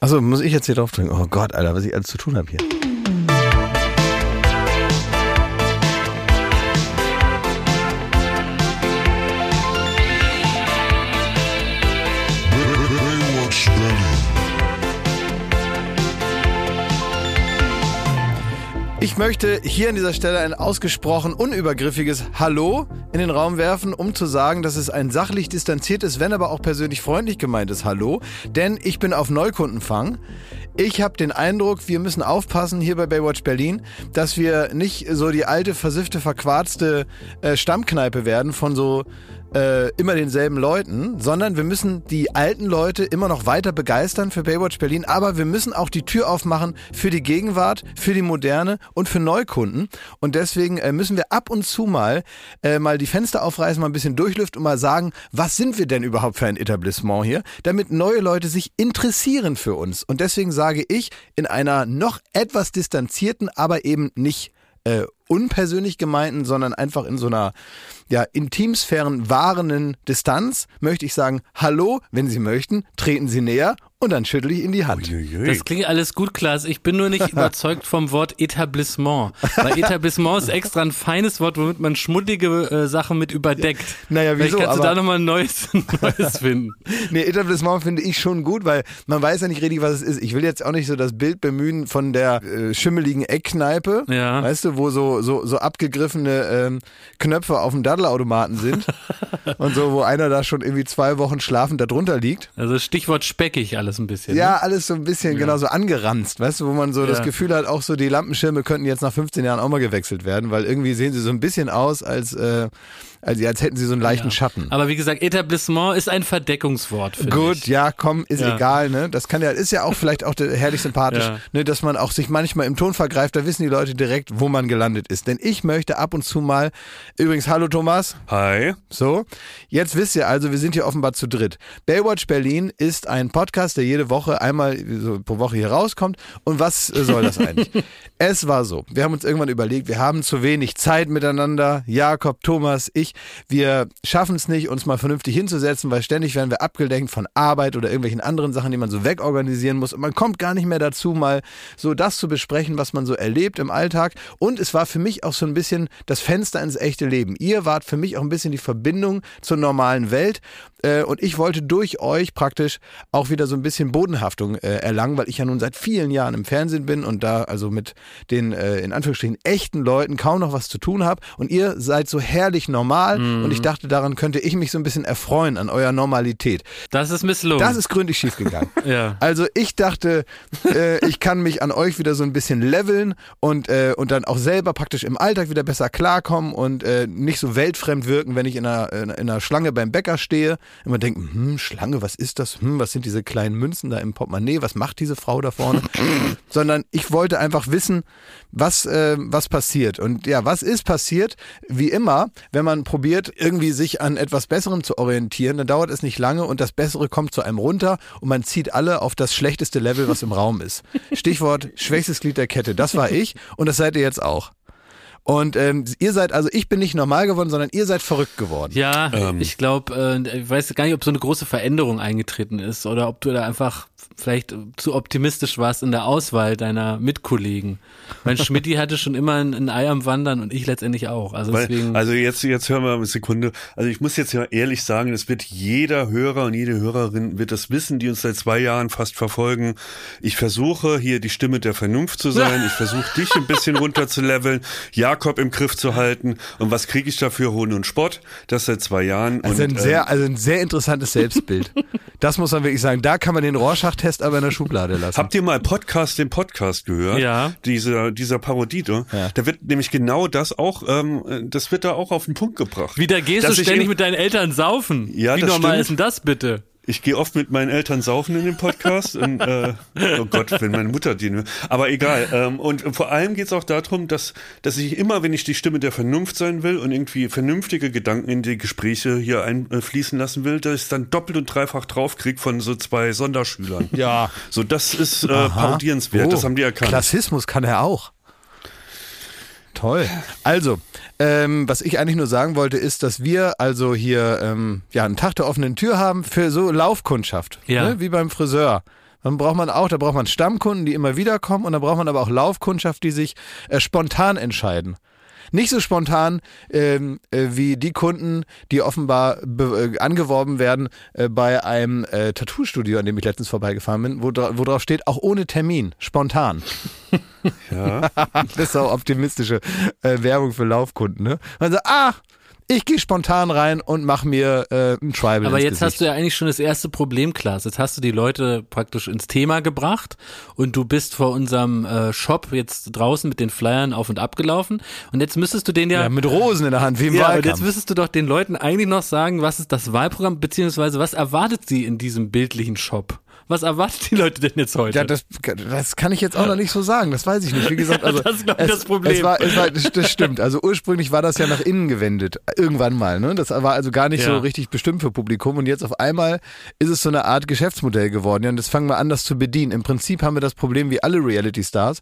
Achso, muss ich jetzt hier drauf drücken? Oh Gott, Alter, was ich alles zu tun habe hier. Ich möchte hier an dieser Stelle ein ausgesprochen unübergriffiges Hallo in den Raum werfen, um zu sagen, dass es ein sachlich distanziertes, wenn aber auch persönlich freundlich gemeintes Hallo, denn ich bin auf Neukundenfang. Ich habe den Eindruck, wir müssen aufpassen hier bei Baywatch Berlin, dass wir nicht so die alte, versiffte, verquarzte äh, Stammkneipe werden von so äh, immer denselben Leuten, sondern wir müssen die alten Leute immer noch weiter begeistern für Baywatch Berlin, aber wir müssen auch die Tür aufmachen für die Gegenwart, für die Moderne und für Neukunden. Und deswegen äh, müssen wir ab und zu mal äh, mal die Fenster aufreißen, mal ein bisschen durchlüften und mal sagen, was sind wir denn überhaupt für ein Etablissement hier, damit neue Leute sich interessieren für uns. Und deswegen sage ich in einer noch etwas distanzierten, aber eben nicht äh, unpersönlich gemeinten, sondern einfach in so einer ja, Intimsphären wahrenden Distanz möchte ich sagen, hallo, wenn Sie möchten, treten Sie näher und dann schüttel ich Ihnen die Hand. Das klingt alles gut, Klaas. Ich bin nur nicht überzeugt vom Wort Etablissement. Weil Etablissement ist extra ein feines Wort, womit man schmuddelige äh, Sachen mit überdeckt. Naja, Vielleicht wieso? kannst du da nochmal ein neues, neues finden. Nee, Etablissement finde ich schon gut, weil man weiß ja nicht richtig, was es ist. Ich will jetzt auch nicht so das Bild bemühen von der äh, schimmeligen Eckkneipe, Ja. weißt du, wo so, so, so abgegriffene ähm, Knöpfe auf dem Daddelautomaten sind und so, wo einer da schon irgendwie zwei Wochen schlafend da drunter liegt. Also Stichwort speckig alles ein bisschen. Ja, Ne? alles so ein bisschen genau so angeranzt, weißt du, wo man so das Ja. Gefühl hat, auch so die Lampenschirme könnten jetzt nach 15 Jahren auch mal gewechselt werden, weil irgendwie sehen sie so ein bisschen aus, als, äh, als, als hätten sie so einen leichten Schatten. Aber wie gesagt, Etablissement ist ein Verdeckungswort. Gut, ich. ja, komm, ist Ja. egal, ne? Das kann ja, ist ja auch vielleicht auch herrlich sympathisch, Ja. ne, dass man auch sich manchmal im Ton vergreift, da wissen die Leute direkt, wo man gelandet ist. Denn ich möchte ab und zu mal, übrigens, hallo Thomas, Hi. so, jetzt wisst ihr also, wir sind hier offenbar zu dritt. Baywatch Berlin ist ein Podcast, der jede Woche einmal so pro Woche hier rauskommt. Und was soll das eigentlich? es war so, wir haben uns irgendwann überlegt, wir haben zu wenig Zeit miteinander. Jakob, Thomas, ich, wir schaffen es nicht, uns mal vernünftig hinzusetzen, weil ständig werden wir abgelenkt von Arbeit oder irgendwelchen anderen Sachen, die man so wegorganisieren muss. Und man kommt gar nicht mehr dazu, mal so das zu besprechen, was man so erlebt im Alltag. Und es war für mich auch so ein bisschen das Fenster ins echte Leben. Ihr wart für mich auch ein bisschen die Verbindung zur normalen Welt. Äh, und ich wollte durch euch praktisch auch wieder so ein bisschen Bodenhaftung äh, erlangen, weil ich ja nun seit vielen Jahren im Fernsehen bin und da also mit den äh, in Anführungsstrichen echten Leuten kaum noch was zu tun habe. Und ihr seid so herrlich normal und ich dachte, daran könnte ich mich so ein bisschen erfreuen an eurer Normalität. Das ist misslungen. Das ist gründlich schiefgegangen. Ja. Also ich dachte, äh, ich kann mich an euch wieder so ein bisschen leveln und, äh, und dann auch selber praktisch im Alltag wieder besser klarkommen und nicht so weltfremd wirken, wenn ich in einer, in einer Schlange beim Bäcker stehe. Immer denken, hm, Schlange, was ist das? Hm, was sind diese kleinen Münzen da im Portemonnaie? Was macht diese Frau da vorne? Sondern ich wollte einfach wissen, was, äh, was passiert. Und ja, was ist passiert? Wie immer, wenn man probiert, irgendwie sich an etwas Besserem zu orientieren, dann dauert es nicht lange und das Bessere kommt zu einem runter und man zieht alle auf das schlechteste Level, was im Raum ist. Stichwort schwächstes Glied der Kette. Das war ich und das seid ihr jetzt auch. Und ähm, ihr seid, also ich bin nicht normal geworden, sondern ihr seid verrückt geworden. Ja, Ähm. ich glaube, äh, ich weiß gar nicht, ob so eine große Veränderung eingetreten ist oder ob du da einfach vielleicht zu optimistisch warst in der Auswahl deiner Mitkollegen. Mein Schmidti hatte schon immer ein, ein Ei am Wandern und ich letztendlich auch. Also Weil, deswegen. also jetzt, jetzt hören wir eine Sekunde. Also ich muss jetzt ja ehrlich sagen, es wird jeder Hörer und jede Hörerin wird das wissen, die uns seit zwei Jahren fast verfolgen. Ich versuche hier die Stimme der Vernunft zu sein. Ich versuche dich ein bisschen runter zu leveln, Jakob im Griff zu halten. Und was kriege ich dafür? Hohn und Spott. Das seit zwei Jahren. Also und, ein ähm, sehr, also ein sehr interessantes Selbstbild. Das muss man wirklich sagen. Da kann man den Rorschach-Test aber in der Schublade lassen. Habt ihr mal Podcast, den Podcast gehört? Ja. Dieser, dieser Parodie, ne? Ja. Da wird nämlich genau das auch, ähm, das wird da auch auf den Punkt gebracht. Wieder gehst Dass du ständig mit deinen Eltern saufen. Ja, Wie das normal stimmt. ist denn das bitte? Ich gehe oft mit meinen Eltern saufen in den Podcast. und, äh, oh Gott, wenn meine Mutter die. Aber egal. Ähm, und vor allem geht es auch darum, dass, dass ich immer, wenn ich die Stimme der Vernunft sein will und irgendwie vernünftige Gedanken in die Gespräche hier einfließen lassen will, dass ich dann doppelt und dreifach draufkrieg von so zwei Sonderschülern. Ja. So, das ist äh, parodierenswert. das Oh, haben die erkannt. Klassismus kann er auch. Toll. Also, ähm, was ich eigentlich nur sagen wollte, ist, dass wir also hier ähm, ja einen Tag der offenen Tür haben für so Laufkundschaft, Ja. ne? wie beim Friseur. Dann braucht man auch, da braucht man Stammkunden, die immer wieder kommen und da braucht man aber auch Laufkundschaft, die sich äh, spontan entscheiden. Nicht so spontan ähm, äh, wie die Kunden, die offenbar be- äh, angeworben werden äh, bei einem äh, Tattoo-Studio, an dem ich letztens vorbeigefahren bin, wo, dra wo drauf steht, auch ohne Termin, spontan. Ja. Das ist auch optimistische äh, Werbung für Laufkunden. Ne? Man sagt, ah, ich gehe spontan rein und mache mir äh, ein Tribal Aber jetzt Gesicht. hast du ja eigentlich schon das erste Problem, Klaas. Jetzt hast du die Leute praktisch ins Thema gebracht und du bist vor unserem äh, Shop jetzt draußen mit den Flyern auf und ab gelaufen und jetzt müsstest du den ja, ja, mit Rosen in der Hand, wie im ja, und Wahlkampf. jetzt müsstest du doch den Leuten eigentlich noch sagen, was ist das Wahlprogramm, beziehungsweise was erwartet sie in diesem bildlichen Shop? Was erwartet die Leute denn jetzt heute? Ja, das, das kann ich jetzt auch noch nicht so sagen. Das weiß ich nicht. Wie gesagt, also Das ist, glaub ich, das Problem. Es war, es war, das stimmt. Also ursprünglich war das ja nach innen gewendet. Irgendwann mal. Ne? Das war also gar nicht Ja. so richtig bestimmt für Publikum. Und jetzt auf einmal ist es so eine Art Geschäftsmodell geworden. Ja, und das fangen wir an, das zu bedienen. Im Prinzip haben wir das Problem wie alle Reality-Stars.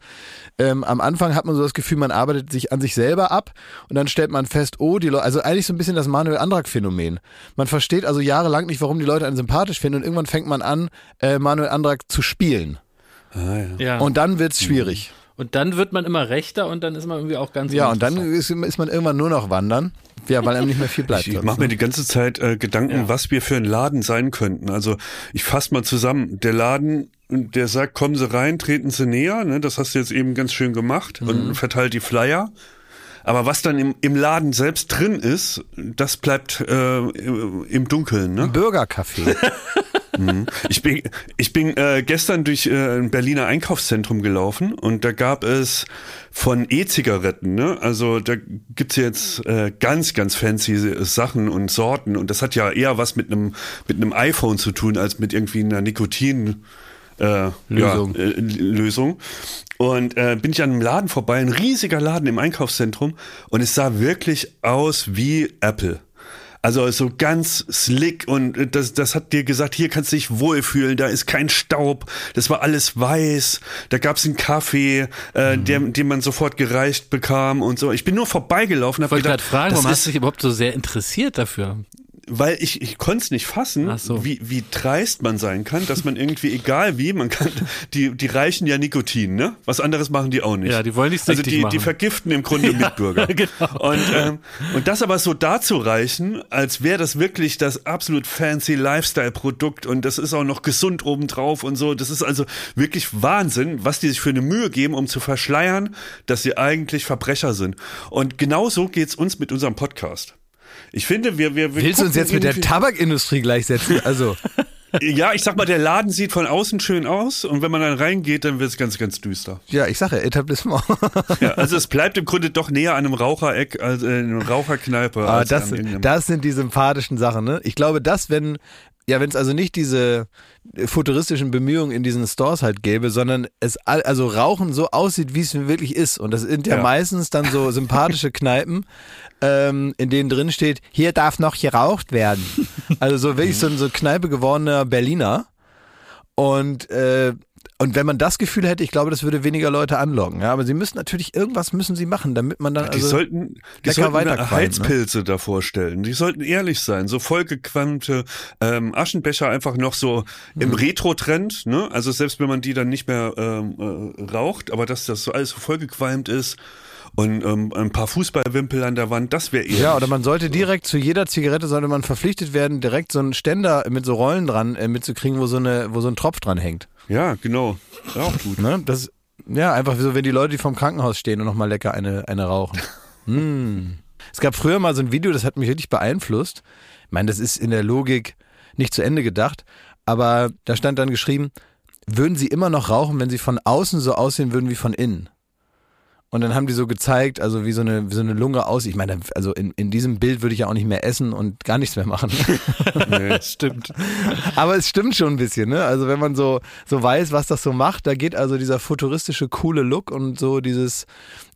Ähm, am Anfang hat man so das Gefühl, man arbeitet sich an sich selber ab und dann stellt man fest, oh, die Leute, also eigentlich so ein bisschen das Manuel Andrak-Phänomen. Man versteht also jahrelang nicht, warum die Leute einen sympathisch finden und irgendwann fängt man an, äh, Manuel Andrak zu spielen. Ah, ja. ja. Und dann wird's schwierig. und dann wird man immer rechter und dann ist man irgendwie auch ganz Ja, und dann ist, ist man irgendwann nur noch wandern. Ja, weil einem nicht mehr viel bleibt. Ich, ich mache ne? mir die ganze Zeit äh, Gedanken, Ja. was wir für ein Laden sein könnten. Also ich fasse mal zusammen. Der Laden, der sagt, kommen Sie rein, treten Sie näher. Ne? Das hast du jetzt eben ganz schön gemacht Mhm. und verteilt die Flyer. Aber was dann im, im Laden selbst drin ist, das bleibt äh, im Dunkeln. Ne? Bürgercafé. Ich bin, ich bin äh, gestern durch äh, ein Berliner Einkaufszentrum gelaufen und da gab es von E-Zigaretten, ne? Also da gibt's jetzt äh, ganz, ganz fancy Sachen und Sorten und das hat ja eher was mit einem mit einem iPhone zu tun als mit irgendwie einer Nikotin äh, Lösung. Ja, äh, Lösung. Und äh, bin ich an einem Laden vorbei, ein riesiger Laden im Einkaufszentrum und es sah wirklich aus wie Apple. Also so ganz slick und das, das hat dir gesagt, hier kannst du dich wohlfühlen, da ist kein Staub, das war alles weiß, da gab's einen Kaffee, äh, Mhm. der, den man sofort gereicht bekam und so. Ich bin nur vorbeigelaufen, Ich hab wollte gedacht, gerade fragen, warum hast du dich überhaupt so sehr interessiert dafür? Weil ich, ich konnte es nicht fassen, so. wie, wie dreist man sein kann, dass man irgendwie, egal wie, man kann, die, die reichen ja Nikotin, ne? Was anderes machen die auch nicht. Ja, die wollen dich Also die, machen. die vergiften im Grunde Mitbürger. genau. Und, ähm, und das aber so dazu reichen, als wäre das wirklich das absolut fancy Lifestyle-Produkt und das ist auch noch gesund obendrauf und so. Das ist also wirklich Wahnsinn, was die sich für eine Mühe geben, um zu verschleiern, dass sie eigentlich Verbrecher sind. Und genau so geht's uns mit unserem Podcast. Ich finde, wir, wir, wir Willst du uns jetzt mit der Tabakindustrie gleichsetzen? Also, Ja, ich sag mal, der Laden sieht von außen schön aus und wenn man dann reingeht, dann wird's ganz, ganz düster. ja, ich sage ja, Etablissement. Ja, also es bleibt im Grunde doch näher an einem Rauchereck, als äh, einer Raucherkneipe. Als das, das sind die sympathischen Sachen, ne? Ich glaube, dass, wenn, ja, wenn es also nicht diese futuristischen Bemühungen in diesen Stores halt gäbe, sondern es also Rauchen so aussieht, wie es wirklich ist. Und das sind ja, Ja. meistens dann so sympathische Kneipen, ähm, in denen drin steht, hier darf noch geraucht werden. Also so wirklich so ein so Kneipe gewordener Berliner. Und äh, und wenn man das Gefühl hätte, ich glaube, das würde weniger Leute anlocken. Ja, aber sie müssen natürlich irgendwas müssen sie machen, damit man dann die also sollten, die lecker sollten ne? Heizpilze davor stellen. Die sollten ehrlich sein. So vollgequammte ähm, Aschenbecher einfach noch so im Mhm. Retro-Trend. Ne? Also selbst wenn man die dann nicht mehr ähm, äh, raucht, aber dass das so alles so vollgequalmt ist und ähm, ein paar Fußballwimpel an der Wand, das wäre eher. Ja, oder man sollte direkt zu jeder Zigarette sollte man verpflichtet werden, direkt so einen Ständer mit so Rollen dran äh, mitzukriegen, wo so eine, wo so ein Tropf dran hängt. ja, genau. Ja, auch gut. Ne? Das, ja, einfach so, wenn die Leute, die vom Krankenhaus stehen und nochmal lecker eine, eine rauchen. hm. Es gab früher mal so ein Video, das hat mich wirklich beeinflusst. Ich meine, das ist in der Logik nicht zu Ende gedacht, aber da stand dann geschrieben, würden sie immer noch rauchen, wenn sie von außen so aussehen würden wie von innen? Und dann haben die so gezeigt, also wie so eine, wie so eine Lunge aussieht. Ich meine, also in, in diesem Bild würde ich ja auch nicht mehr essen und gar nichts mehr machen. Nee. Stimmt. Aber es stimmt schon ein bisschen, ne? Also wenn man so, so weiß, was das so macht, da geht also dieser futuristische, coole Look und so dieses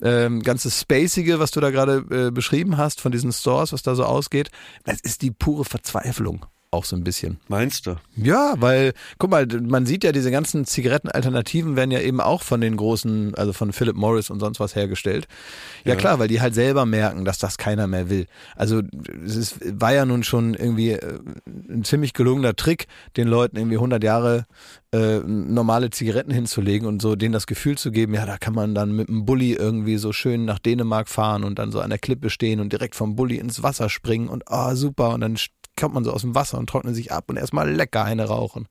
ähm, ganze Spacige, was du da gerade äh, beschrieben hast, von diesen Stores, was da so ausgeht, das ist die pure Verzweiflung. Auch so ein bisschen. Meinst du? Ja, weil, guck mal, man sieht ja, diese ganzen Zigarettenalternativen werden ja eben auch von den großen, also von Philip Morris und sonst was hergestellt. Ja, Ja. klar, weil die halt selber merken, dass das keiner mehr will. Also es ist, war ja nun schon irgendwie äh, ein ziemlich gelungener Trick, den Leuten irgendwie 100 Jahre äh, normale Zigaretten hinzulegen und so denen das Gefühl zu geben, ja, da kann man dann mit dem Bulli irgendwie so schön nach Dänemark fahren und dann so an der Klippe stehen und direkt vom Bulli ins Wasser springen und ah, super und dann kommt man so aus dem Wasser und trocknet sich ab und erstmal lecker eine rauchen.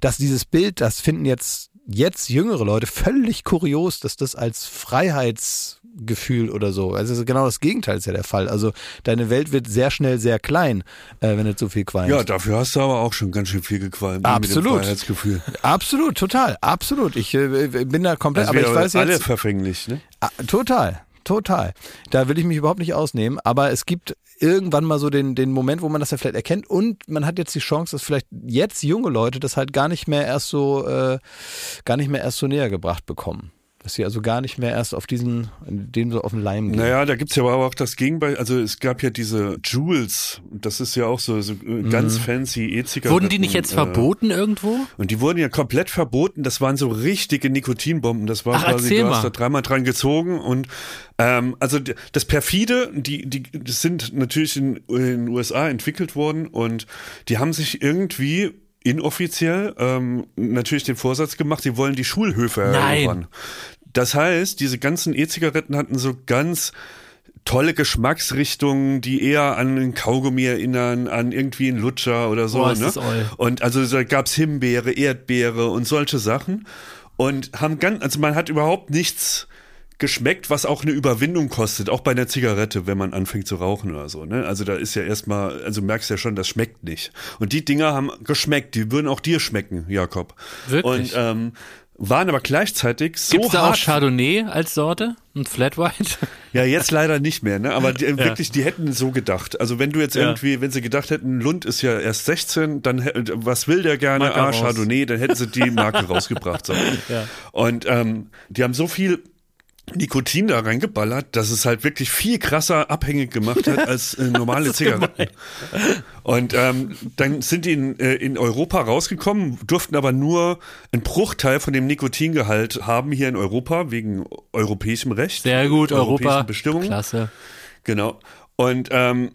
Dass dieses Bild, das finden jetzt jetzt jüngere Leute völlig kurios, dass das als Freiheitsgefühl oder so, also genau das Gegenteil ist ja der Fall. Also deine Welt wird sehr schnell sehr klein, äh, wenn du zu viel qualmst. Ja, dafür hast du aber auch schon ganz schön viel gequalmt. ne, Mit Absolut. dem Freiheitsgefühl. Absolut, total, absolut. Ich äh, bin da komplett, Das aber ich weiß alle jetzt, verfänglich, ne? Ah, total, total. Da will ich mich überhaupt nicht ausnehmen, aber es gibt irgendwann mal so den, den Moment, wo man das ja vielleicht erkennt und man hat jetzt die Chance, dass vielleicht jetzt junge Leute das halt gar nicht mehr erst so, äh, gar nicht mehr erst so näher gebracht bekommen. Dass sie also gar nicht mehr erst auf diesen, dem so auf den Leim gehen. Naja, da gibt's ja aber auch das Gegenteil. Also es gab ja diese Jules, das ist ja auch so, so äh, ganz fancy E-Zigaretten. Wurden die nicht jetzt äh, verboten irgendwo? Und die wurden ja komplett verboten. Das waren so richtige Nikotinbomben. Das war Ach, quasi, du hast da dreimal dran gezogen und ähm, also das perfide, die die das sind natürlich in, in den USA entwickelt worden und die haben sich irgendwie inoffiziell ähm, natürlich den Vorsatz gemacht, sie wollen die Schulhöfe erobern. Das heißt, diese ganzen E-Zigaretten hatten so ganz tolle Geschmacksrichtungen, die eher an einen Kaugummi erinnern, an irgendwie einen Lutscher oder so. Boah, ne? Und also da gab's Himbeere, Erdbeere und solche Sachen. Und haben ganz, also man hat überhaupt nichts geschmeckt, was auch eine Überwindung kostet, auch bei einer Zigarette, wenn man anfängt zu rauchen oder so. Ne? Also da ist ja erstmal, also merkst ja schon, das schmeckt nicht. Und die Dinger haben geschmeckt, die würden auch dir schmecken, Jakob. Wirklich? Und ähm, waren aber gleichzeitig so Gibt's da auch hart Chardonnay als Sorte? Und Flat White? ja, jetzt leider nicht mehr, ne? Aber die, wirklich, die hätten so gedacht. Also wenn du jetzt Ja. irgendwie, wenn sie gedacht hätten, Lund ist ja erst 16, dann was will der gerne? Marke Ah, raus. Chardonnay, dann hätten sie die Marke rausgebracht. So. Ja. Und ähm, die haben so viel Nikotin da reingeballert, dass es halt wirklich viel krasser abhängig gemacht hat als äh, normale Zigaretten. Und ähm, dann sind die in, äh, in Europa rausgekommen, durften aber nur einen Bruchteil von dem Nikotingehalt haben hier in Europa wegen europäischem Recht. Sehr gut, europäischen Europa. Bestimmungen. Klasse. Genau. Und ähm,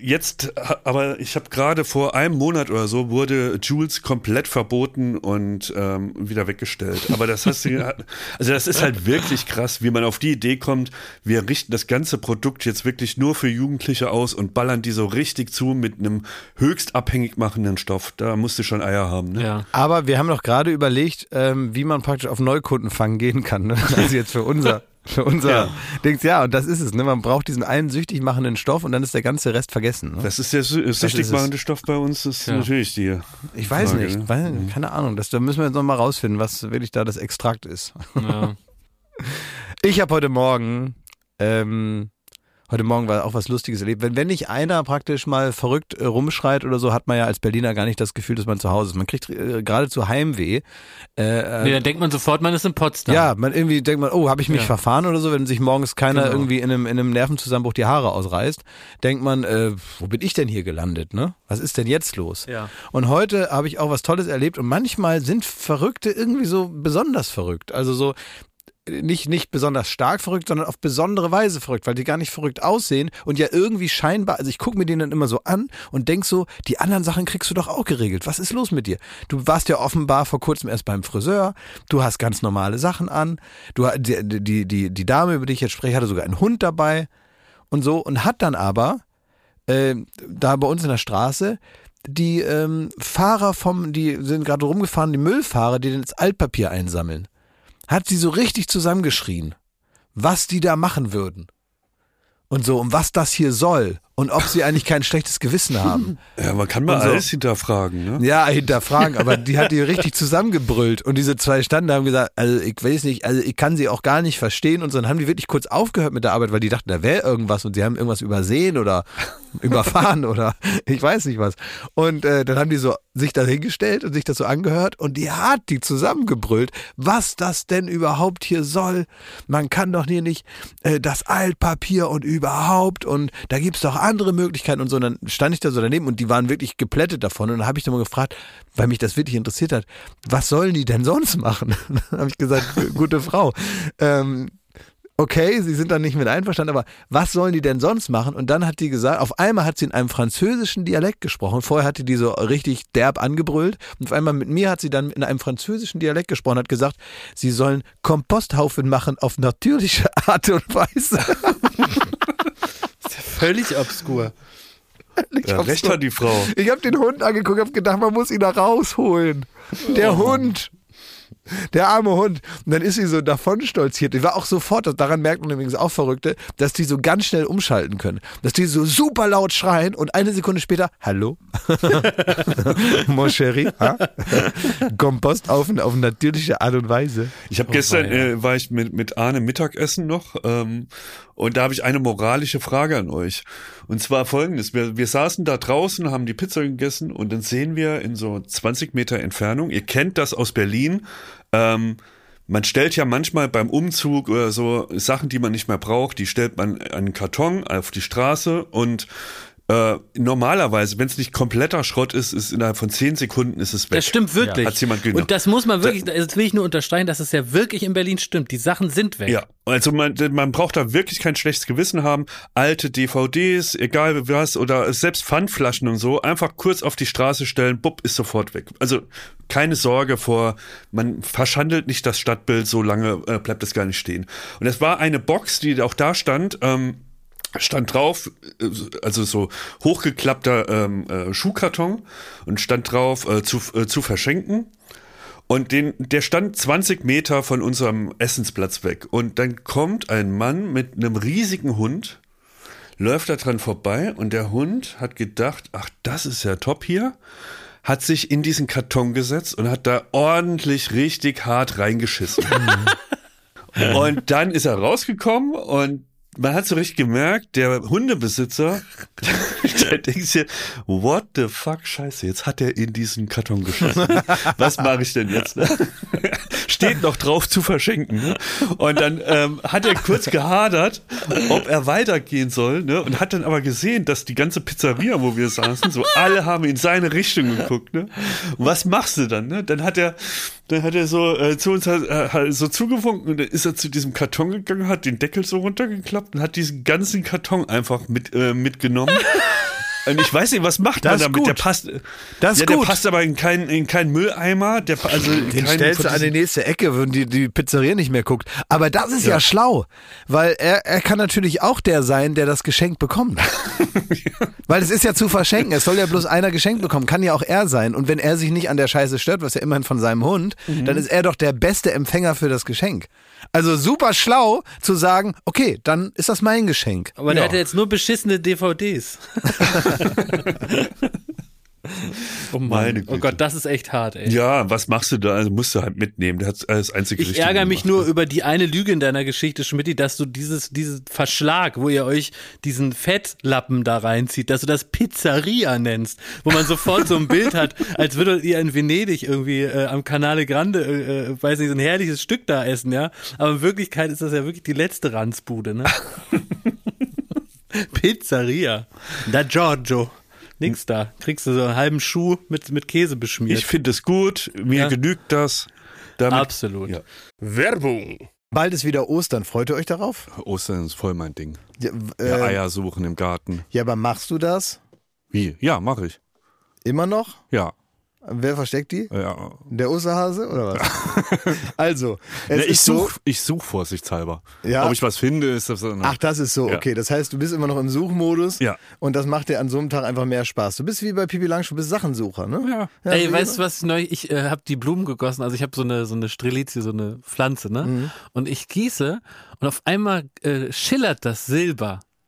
jetzt, aber ich habe gerade vor einem Monat oder so wurde Jules komplett verboten und ähm, wieder weggestellt. Aber das hast du, also das ist halt wirklich krass, wie man auf die Idee kommt. Wir richten das ganze Produkt jetzt wirklich nur für Jugendliche aus und ballern die so richtig zu mit einem höchst abhängig machenden Stoff. Da musst du schon Eier haben. Ne? Ja. Aber wir haben doch gerade überlegt, ähm, wie man praktisch auf Neukundenfang gehen kann. Ne? Also jetzt für unser, für unser Ja. Dings. Ja, und das ist es. Ne? Man braucht diesen einen süchtig machenden Stoff und dann ist der ganze Rest vergessen. Ne? Das ist der sü- süchtig machende Stoff bei uns, ist Ja. natürlich die. Ich weiß Frage, nicht, ne? weil, keine Ahnung. Das, da müssen wir jetzt noch mal rausfinden, was wirklich da das Extrakt ist. ja. Ich habe heute Morgen, ähm, heute Morgen war auch was Lustiges erlebt. Wenn, wenn nicht einer praktisch mal verrückt äh, rumschreit oder so, hat man ja als Berliner gar nicht das Gefühl, dass man zu Hause ist. Man kriegt äh, geradezu Heimweh. Äh, Nee, äh, dann denkt man sofort, man ist in Potsdam. ja, man irgendwie denkt man, oh, habe ich mich Ja. verfahren oder so, wenn sich morgens keiner Genau. irgendwie in einem, in einem Nervenzusammenbruch die Haare ausreißt, denkt man, äh, wo bin ich denn hier gelandet, ne? Was ist denn jetzt los? Ja. Und heute habe ich auch was Tolles erlebt und manchmal sind Verrückte irgendwie so besonders verrückt. Also so nicht, nicht besonders stark verrückt, sondern auf besondere Weise verrückt, weil die gar nicht verrückt aussehen und ja irgendwie scheinbar, also ich gucke mir den dann immer so an und denk so, die anderen Sachen kriegst du doch auch geregelt. Was ist los mit dir? Du warst ja offenbar vor kurzem erst beim Friseur, du hast ganz normale Sachen an, du die, die, die, die Dame, über die ich jetzt spreche, hatte sogar einen Hund dabei und so und hat dann aber äh, da bei uns in der Straße die ähm, Fahrer vom, die sind gerade rumgefahren, die Müllfahrer, die das Altpapier einsammeln, hat sie so richtig zusammengeschrien, was die da machen würden. Und so, und was das hier soll. Und ob sie eigentlich kein schlechtes Gewissen haben. Ja, man kann mal so. alles hinterfragen. Ne? Ja, hinterfragen, aber die hat die richtig zusammengebrüllt. Und diese zwei standen da haben gesagt, also ich weiß nicht, also ich kann sie auch gar nicht verstehen. Und so, dann haben die wirklich kurz aufgehört mit der Arbeit, weil die dachten, da wäre irgendwas und sie haben irgendwas übersehen oder überfahren oder ich weiß nicht was. Und äh, dann haben die so sich da hingestellt und sich das so angehört und die hat die zusammengebrüllt, was das denn überhaupt hier soll. Man kann doch hier nicht äh, das Altpapier und überhaupt und da gibt's doch andere Möglichkeiten und so. Und dann stand ich da so daneben und die waren wirklich geplättet davon. Und dann habe ich dann mal gefragt, weil mich das wirklich interessiert hat, was sollen die denn sonst machen? dann habe ich gesagt, gute Frau. Ähm, okay, sie sind dann nicht mit einverstanden, aber was sollen die denn sonst machen? Und dann hat die gesagt, auf einmal hat sie in einem französischen Dialekt gesprochen. Vorher hatte die so richtig derb angebrüllt. Und auf einmal mit mir hat sie dann in einem französischen Dialekt gesprochen, hat gesagt, sie sollen Komposthaufen machen auf natürliche Art und Weise. Völlig obskur. Ich Ja, hab's recht hat die Frau. Ich habe den Hund angeguckt, habe gedacht, man muss ihn da rausholen. Der Hund. Der arme Hund. Und dann ist sie so davon stolziert. Ich war auch sofort, daran merkt man übrigens auch Verrückte, dass die so ganz schnell umschalten können. Dass die so super laut schreien und eine Sekunde später, hallo? Mon chéri, ha? Kompost auf, auf natürliche Art und Weise. Ich habe gestern weia. äh, war ich mit mit Arne Mittagessen noch ähm, und da habe ich eine moralische Frage an euch und zwar folgendes: Wir, wir saßen da draußen, haben die Pizza gegessen und dann sehen wir in so 20 Meter Entfernung. Ihr kennt das aus Berlin. Ähm, man stellt ja manchmal beim Umzug oder so Sachen, die man nicht mehr braucht, die stellt man an einen Karton auf die Straße und äh, normalerweise, wenn es nicht kompletter Schrott ist, ist innerhalb von 10 Sekunden ist es weg. Das stimmt wirklich. Hat's jemand genommen. Und das muss man wirklich, das will ich nur unterstreichen, dass es ja wirklich in Berlin stimmt. Die Sachen sind weg. Ja, also man, man braucht da wirklich kein schlechtes Gewissen haben. Alte DVDs, egal was, oder selbst Pfandflaschen und so, einfach kurz auf die Straße stellen, bupp, ist sofort weg. Also keine Sorge vor, man verschandelt nicht das Stadtbild, so lange äh, bleibt es gar nicht stehen. Und es war eine Box, die auch da stand, ähm, stand drauf, also so hochgeklappter ähm, äh, Schuhkarton und stand drauf äh, zu, äh, zu verschenken. Und den, der stand 20 Meter von unserem Essensplatz weg. Und dann kommt ein Mann mit einem riesigen Hund, läuft da dran vorbei und der Hund hat gedacht, ach, das ist ja top hier, hat sich in diesen Karton gesetzt und hat da ordentlich richtig hart reingeschissen. und dann ist er rausgekommen und man hat so richtig gemerkt, der Hundebesitzer, der denkt sich, what the fuck, scheiße, jetzt hat er in diesen Karton geschossen. Was mache ich denn jetzt? Ne? Steht noch drauf zu verschenken. Ne? Und dann ähm, hat er kurz gehadert, ob er weitergehen soll, ne? und hat dann aber gesehen, dass die ganze Pizzeria, wo wir saßen, so alle haben in seine Richtung geguckt. Ne? Und was machst du dann? Ne? Dann hat er, dann hat er so äh, zu uns äh, so zugewunken und dann ist er zu diesem Karton gegangen, hat den Deckel so runtergeklappt und hat diesen ganzen Karton einfach mit äh, mitgenommen. Und ich weiß nicht, was macht Das man damit? gut. Der passt, Das ist ja, der gut. passt aber in keinen in keinen Mülleimer. Der, also Den stellst du an die nächste Ecke, wenn die, die Pizzeria nicht mehr guckt. Aber das ist ja, schlau, weil er, er kann natürlich auch der sein, der das Geschenk bekommt. Weil es ist ja zu verschenken. Es soll ja bloß einer geschenkt bekommen. Kann ja auch er sein. Und wenn er sich nicht an der Scheiße stört, was ja immerhin von seinem Hund, Mhm. dann ist er doch der beste Empfänger für das Geschenk. Also super schlau zu sagen, okay, dann ist das mein Geschenk. Aber der hat ja jetzt nur beschissene DVDs. oh Mann. Oh. Gott, das ist echt hart, ey. Ja, was machst du da? Also musst du halt mitnehmen. Der hat das einzige Ich ärgere mich gemacht. nur über die eine Lüge in deiner Geschichte, Schmidti, dass du dieses, dieses Verschlag, wo ihr euch diesen Fettlappen da reinzieht, dass du das Pizzeria nennst, wo man sofort so ein Bild hat, als würdet ihr in Venedig irgendwie äh, am Canale Grande, äh, äh, weiß nicht, so ein herrliches Stück da essen, ja. Aber in Wirklichkeit ist das ja wirklich die letzte Ranzbude, ne? Pizzeria. Da Giorgio. Nix da. Kriegst du so einen halben Schuh mit, mit Käse beschmiert. Ich finde es gut. Mir Ja. genügt das. Damit, Absolut. Ja. Werbung. Bald ist wieder Ostern. Freut ihr euch darauf? Ostern ist voll mein Ding. Ja, w- Ja, äh, Eier suchen im Garten. ja aber machst du das Wie? Ja, mache ich. immer noch? Ja. Wer versteckt die? ja. Der Osterhase oder was? also, es Ja, ich so. suche ich such vorsichtshalber. Ja. Ob ich was finde, ist das dann. Ach, das ist so, Ja. okay. Das heißt, du bist immer noch im Suchmodus Ja. und das macht dir an so einem Tag einfach mehr Spaß. Du bist wie bei Pipi Langstrumpf, du bist Sachensucher, ne? Ja. Ey, wie weißt du was neu? Ich äh, habe die Blumen gegossen, also ich habe so eine so eine Strelizie, so eine Pflanze, ne? Mhm. Und ich gieße und auf einmal äh, schillert das Silber.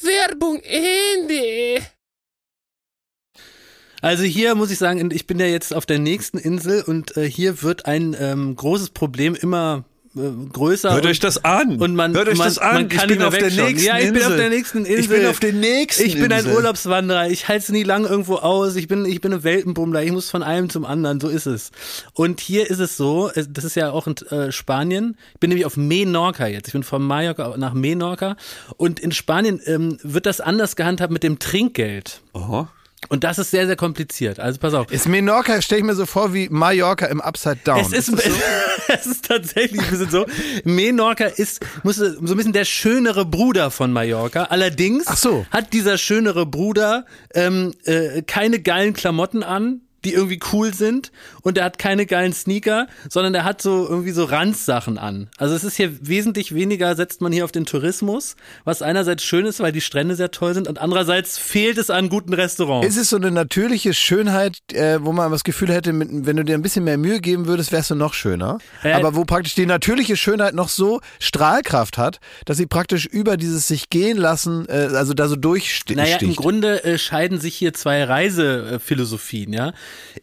Werbung Ende. Also hier muss ich sagen, ich bin ja jetzt auf der nächsten Insel und äh, hier wird ein ähm, großes Problem immer größer. Hört und, euch das an. Und man, Hört euch man, das an. Man kann ich bin auf der nächsten Ja, ich Insel. bin auf der nächsten Insel. Ich bin auf der nächsten Ich bin ein Insel. Urlaubswanderer. Ich halte es nie lang irgendwo aus. Ich bin, ich bin ein Weltenbummler. Ich muss von einem zum anderen. So ist es. Und hier ist es so, das ist ja auch in äh, Spanien. Ich bin nämlich auf Menorca jetzt. Ich bin von Mallorca nach Menorca. Und in Spanien ähm, wird das anders gehandhabt mit dem Trinkgeld. Aha. Und das ist sehr, sehr kompliziert. Also pass auf. Ist Menorca, stelle ich mir so vor wie Mallorca im Upside Down. Es ist, es ist tatsächlich ein bisschen so. Menorca ist muss, so ein bisschen der schönere Bruder von Mallorca. Allerdings Ach so. hat dieser schönere Bruder ähm, äh, keine geilen Klamotten an die irgendwie cool sind und er hat keine geilen Sneaker, sondern er hat so irgendwie so Ranzsachen an. Also es ist hier wesentlich weniger, setzt man hier auf den Tourismus, was einerseits schön ist, weil die Strände sehr toll sind und andererseits fehlt es an guten Restaurants. Ist es so eine natürliche Schönheit, äh, wo man das Gefühl hätte, mit, wenn du dir ein bisschen mehr Mühe geben würdest, wärst du noch schöner? Äh, Aber wo praktisch die natürliche Schönheit noch so Strahlkraft hat, dass sie praktisch über dieses sich gehen lassen, äh, also da so durchsticht. Naja, im Grunde äh, scheiden sich hier zwei Reisephilosophien, ja.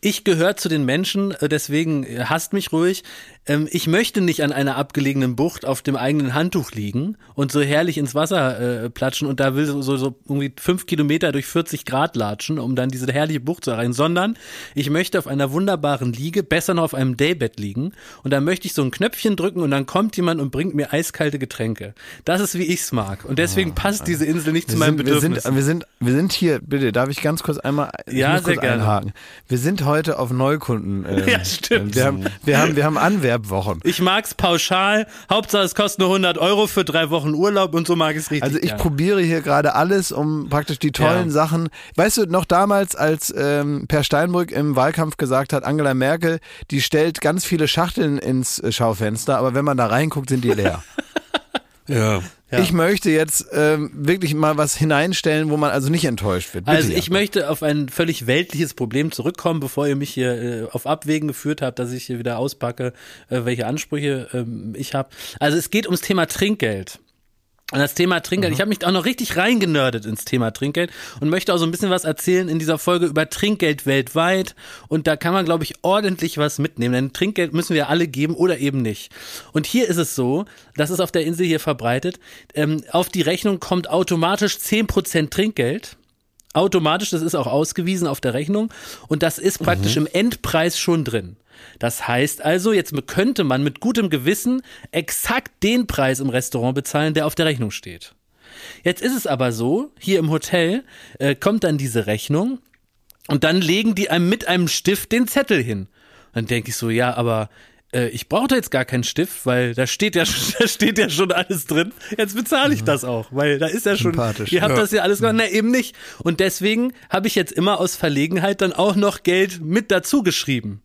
Ich gehöre zu den Menschen, äh, deswegen äh, hasst mich ruhig. Ähm, ich möchte nicht an einer abgelegenen Bucht auf dem eigenen Handtuch liegen und so herrlich ins Wasser äh, platschen und da will so, so, so irgendwie fünf Kilometer durch 40 Grad latschen, um dann diese herrliche Bucht zu erreichen, sondern ich möchte auf einer wunderbaren Liege, besser noch auf einem Daybed liegen und dann möchte ich so ein Knöpfchen drücken und dann kommt jemand und bringt mir eiskalte Getränke. Das ist, wie ich's mag und deswegen passt diese Insel nicht zu wir meinem sind, wir, Bedürfnis. sind, wir, sind, wir sind hier, bitte, darf ich ganz kurz einmal ich Ja, sehr kurz gerne. einhaken. Wir sind heute auf Neukunden. ähm, Ja, stimmt. Wir haben, wir haben, wir haben Anwerbwochen. Ich mag's pauschal. Hauptsache es kostet nur 100 Euro für drei Wochen Urlaub und so mag ich es richtig. Also ich gern. probiere hier gerade alles, um praktisch die tollen Ja. Sachen. Weißt du, noch damals, als ähm, Per Steinbrück im Wahlkampf gesagt hat, Angela Merkel, die stellt ganz viele Schachteln ins äh, Schaufenster, aber wenn man da reinguckt, sind die leer. Ja. Ja. Ich möchte jetzt ähm, wirklich mal was hineinstellen, wo man also nicht enttäuscht wird. Bitte, Also ich Jakob. möchte auf ein völlig weltliches Problem zurückkommen, bevor ihr mich hier äh, auf Abwägen geführt habt, dass ich hier wieder auspacke, äh, welche Ansprüche ähm, ich habe. Also es geht ums Thema Trinkgeld. Und das Thema Trinkgeld, ich habe mich auch noch richtig reingenördet ins Thema Trinkgeld und möchte auch so ein bisschen was erzählen in dieser Folge über Trinkgeld weltweit. Und da kann man, glaube ich, ordentlich was mitnehmen. Denn Trinkgeld müssen wir alle geben oder eben nicht. Und hier ist es so, das ist auf der Insel hier verbreitet, ähm, auf die Rechnung kommt automatisch 10% Trinkgeld. Automatisch, das ist auch ausgewiesen auf der Rechnung und das ist praktisch im Endpreis schon drin. Das heißt also, jetzt könnte man mit gutem Gewissen exakt den Preis im Restaurant bezahlen, der auf der Rechnung steht. Jetzt ist es aber so, hier im Hotel äh, kommt dann diese Rechnung und dann legen die einem mit einem Stift den Zettel hin. Dann denke ich so, ja, aber äh, ich brauche da jetzt gar keinen Stift, weil da steht ja, da steht ja schon alles drin. Jetzt bezahle ich das auch, weil da ist ja schon, Sympathisch. ihr habt Ja. das ja alles gemacht. Na, eben nicht. Und deswegen habe ich jetzt immer aus Verlegenheit dann auch noch Geld mit dazu geschrieben.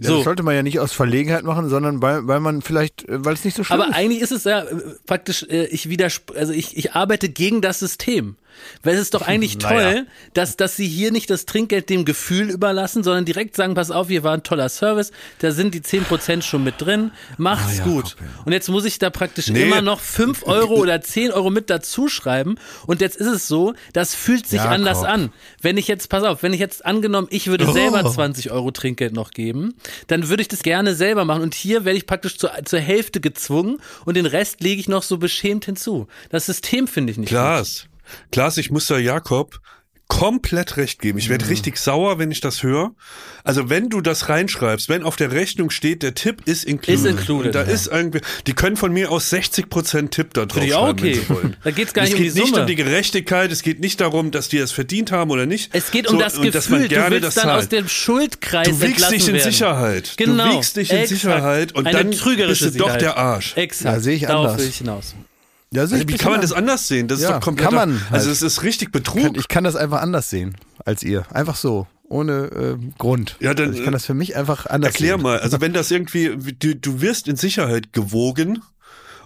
Ja, So. Das sollte man ja nicht aus Verlegenheit machen, sondern weil, weil man vielleicht, äh, weil es nicht so schlimm Aber ist. eigentlich ist es ja äh, praktisch, äh, ich widersp also ich, ich arbeite gegen das System. Weil es ist doch eigentlich Naja. toll, dass, dass sie hier nicht das Trinkgeld dem Gefühl überlassen, sondern direkt sagen, pass auf, hier war ein toller Service, da sind die 10% schon mit drin, macht's Ah, gut. Und jetzt muss ich da praktisch Nee. immer noch 5 Euro oder 10 Euro mit dazu schreiben. Und jetzt ist es so, das fühlt sich Jakob. anders an. Wenn ich jetzt, pass auf, wenn ich jetzt angenommen, ich würde Oh. selber 20 Euro Trinkgeld noch geben, dann würde ich das gerne selber machen. Und hier werde ich praktisch zur, zur Hälfte gezwungen und den Rest lege ich noch so beschämt hinzu. Das System finde ich nicht gut. Klaas, ich muss da Jakob komplett recht geben. Ich werde Mhm. richtig sauer, wenn ich das höre. Also wenn du das reinschreibst, wenn auf der Rechnung steht, der Tipp ist included. Ist included, Und da ja. ist irgendwie, die können von mir aus 60% Tipp da drauf Finde ich auch schreiben, wenn okay. sie wollen. Da geht's gar es nicht um geht die nicht Summe. um die Gerechtigkeit, es geht nicht darum, dass die es verdient haben oder nicht. Es geht um So, das und dass man Gefühl, du gerne willst das dann zahlt. aus dem Schuldkreis Du wiegst dich in werden. Sicherheit. Genau. Du wiegst dich in Exakt. Sicherheit und Eine dann bist du doch Sicherheit. der Arsch. Exakt. Ja, sehe ich Darauf anders. will ich hinaus. Ja, ich Wie kann man das anders sehen? Das ist Ja, doch komplett. kann man Also halt. es ist richtig Kann, Betrug. ich kann das einfach anders sehen als ihr. Einfach so. Ohne äh, Grund. Ja, dann, also ich kann das für mich einfach anders Erklär sehen. mal, also wenn das irgendwie, du, du wirst in Sicherheit gewogen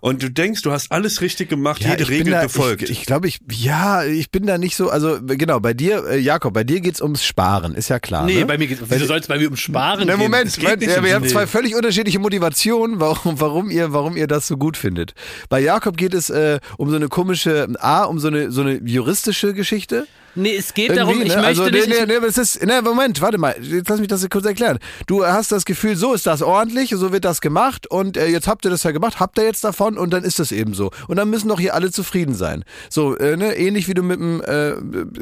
und du denkst, du hast alles richtig gemacht, Ja, jede Regel da, befolgt. Ich, ich glaube, ich, ja, ich bin da nicht so, also genau, bei dir, äh, Jakob, bei dir geht's ums Sparen, ist ja klar. Nee, ne? bei mir geht wieso soll es bei mir um Sparen Na, gehen? Moment, Moment nicht ja, wir haben zwei völlig unterschiedliche Motivationen, warum, warum, ihr, warum ihr das so gut findet. Bei Jakob geht es äh, um so eine komische, A, um so eine, so eine juristische Geschichte. Nee, es geht darum, ich ne? möchte also, nicht. Nee, ich- nee, nee, es ist, nee, Moment, warte mal, jetzt lass mich das kurz erklären. Du hast das Gefühl, so ist das ordentlich, so wird das gemacht und äh, jetzt habt ihr das ja gemacht, habt ihr jetzt davon und dann ist das eben so. Und dann müssen doch hier alle zufrieden sein. So, äh, ne, ähnlich wie du mit dem, äh,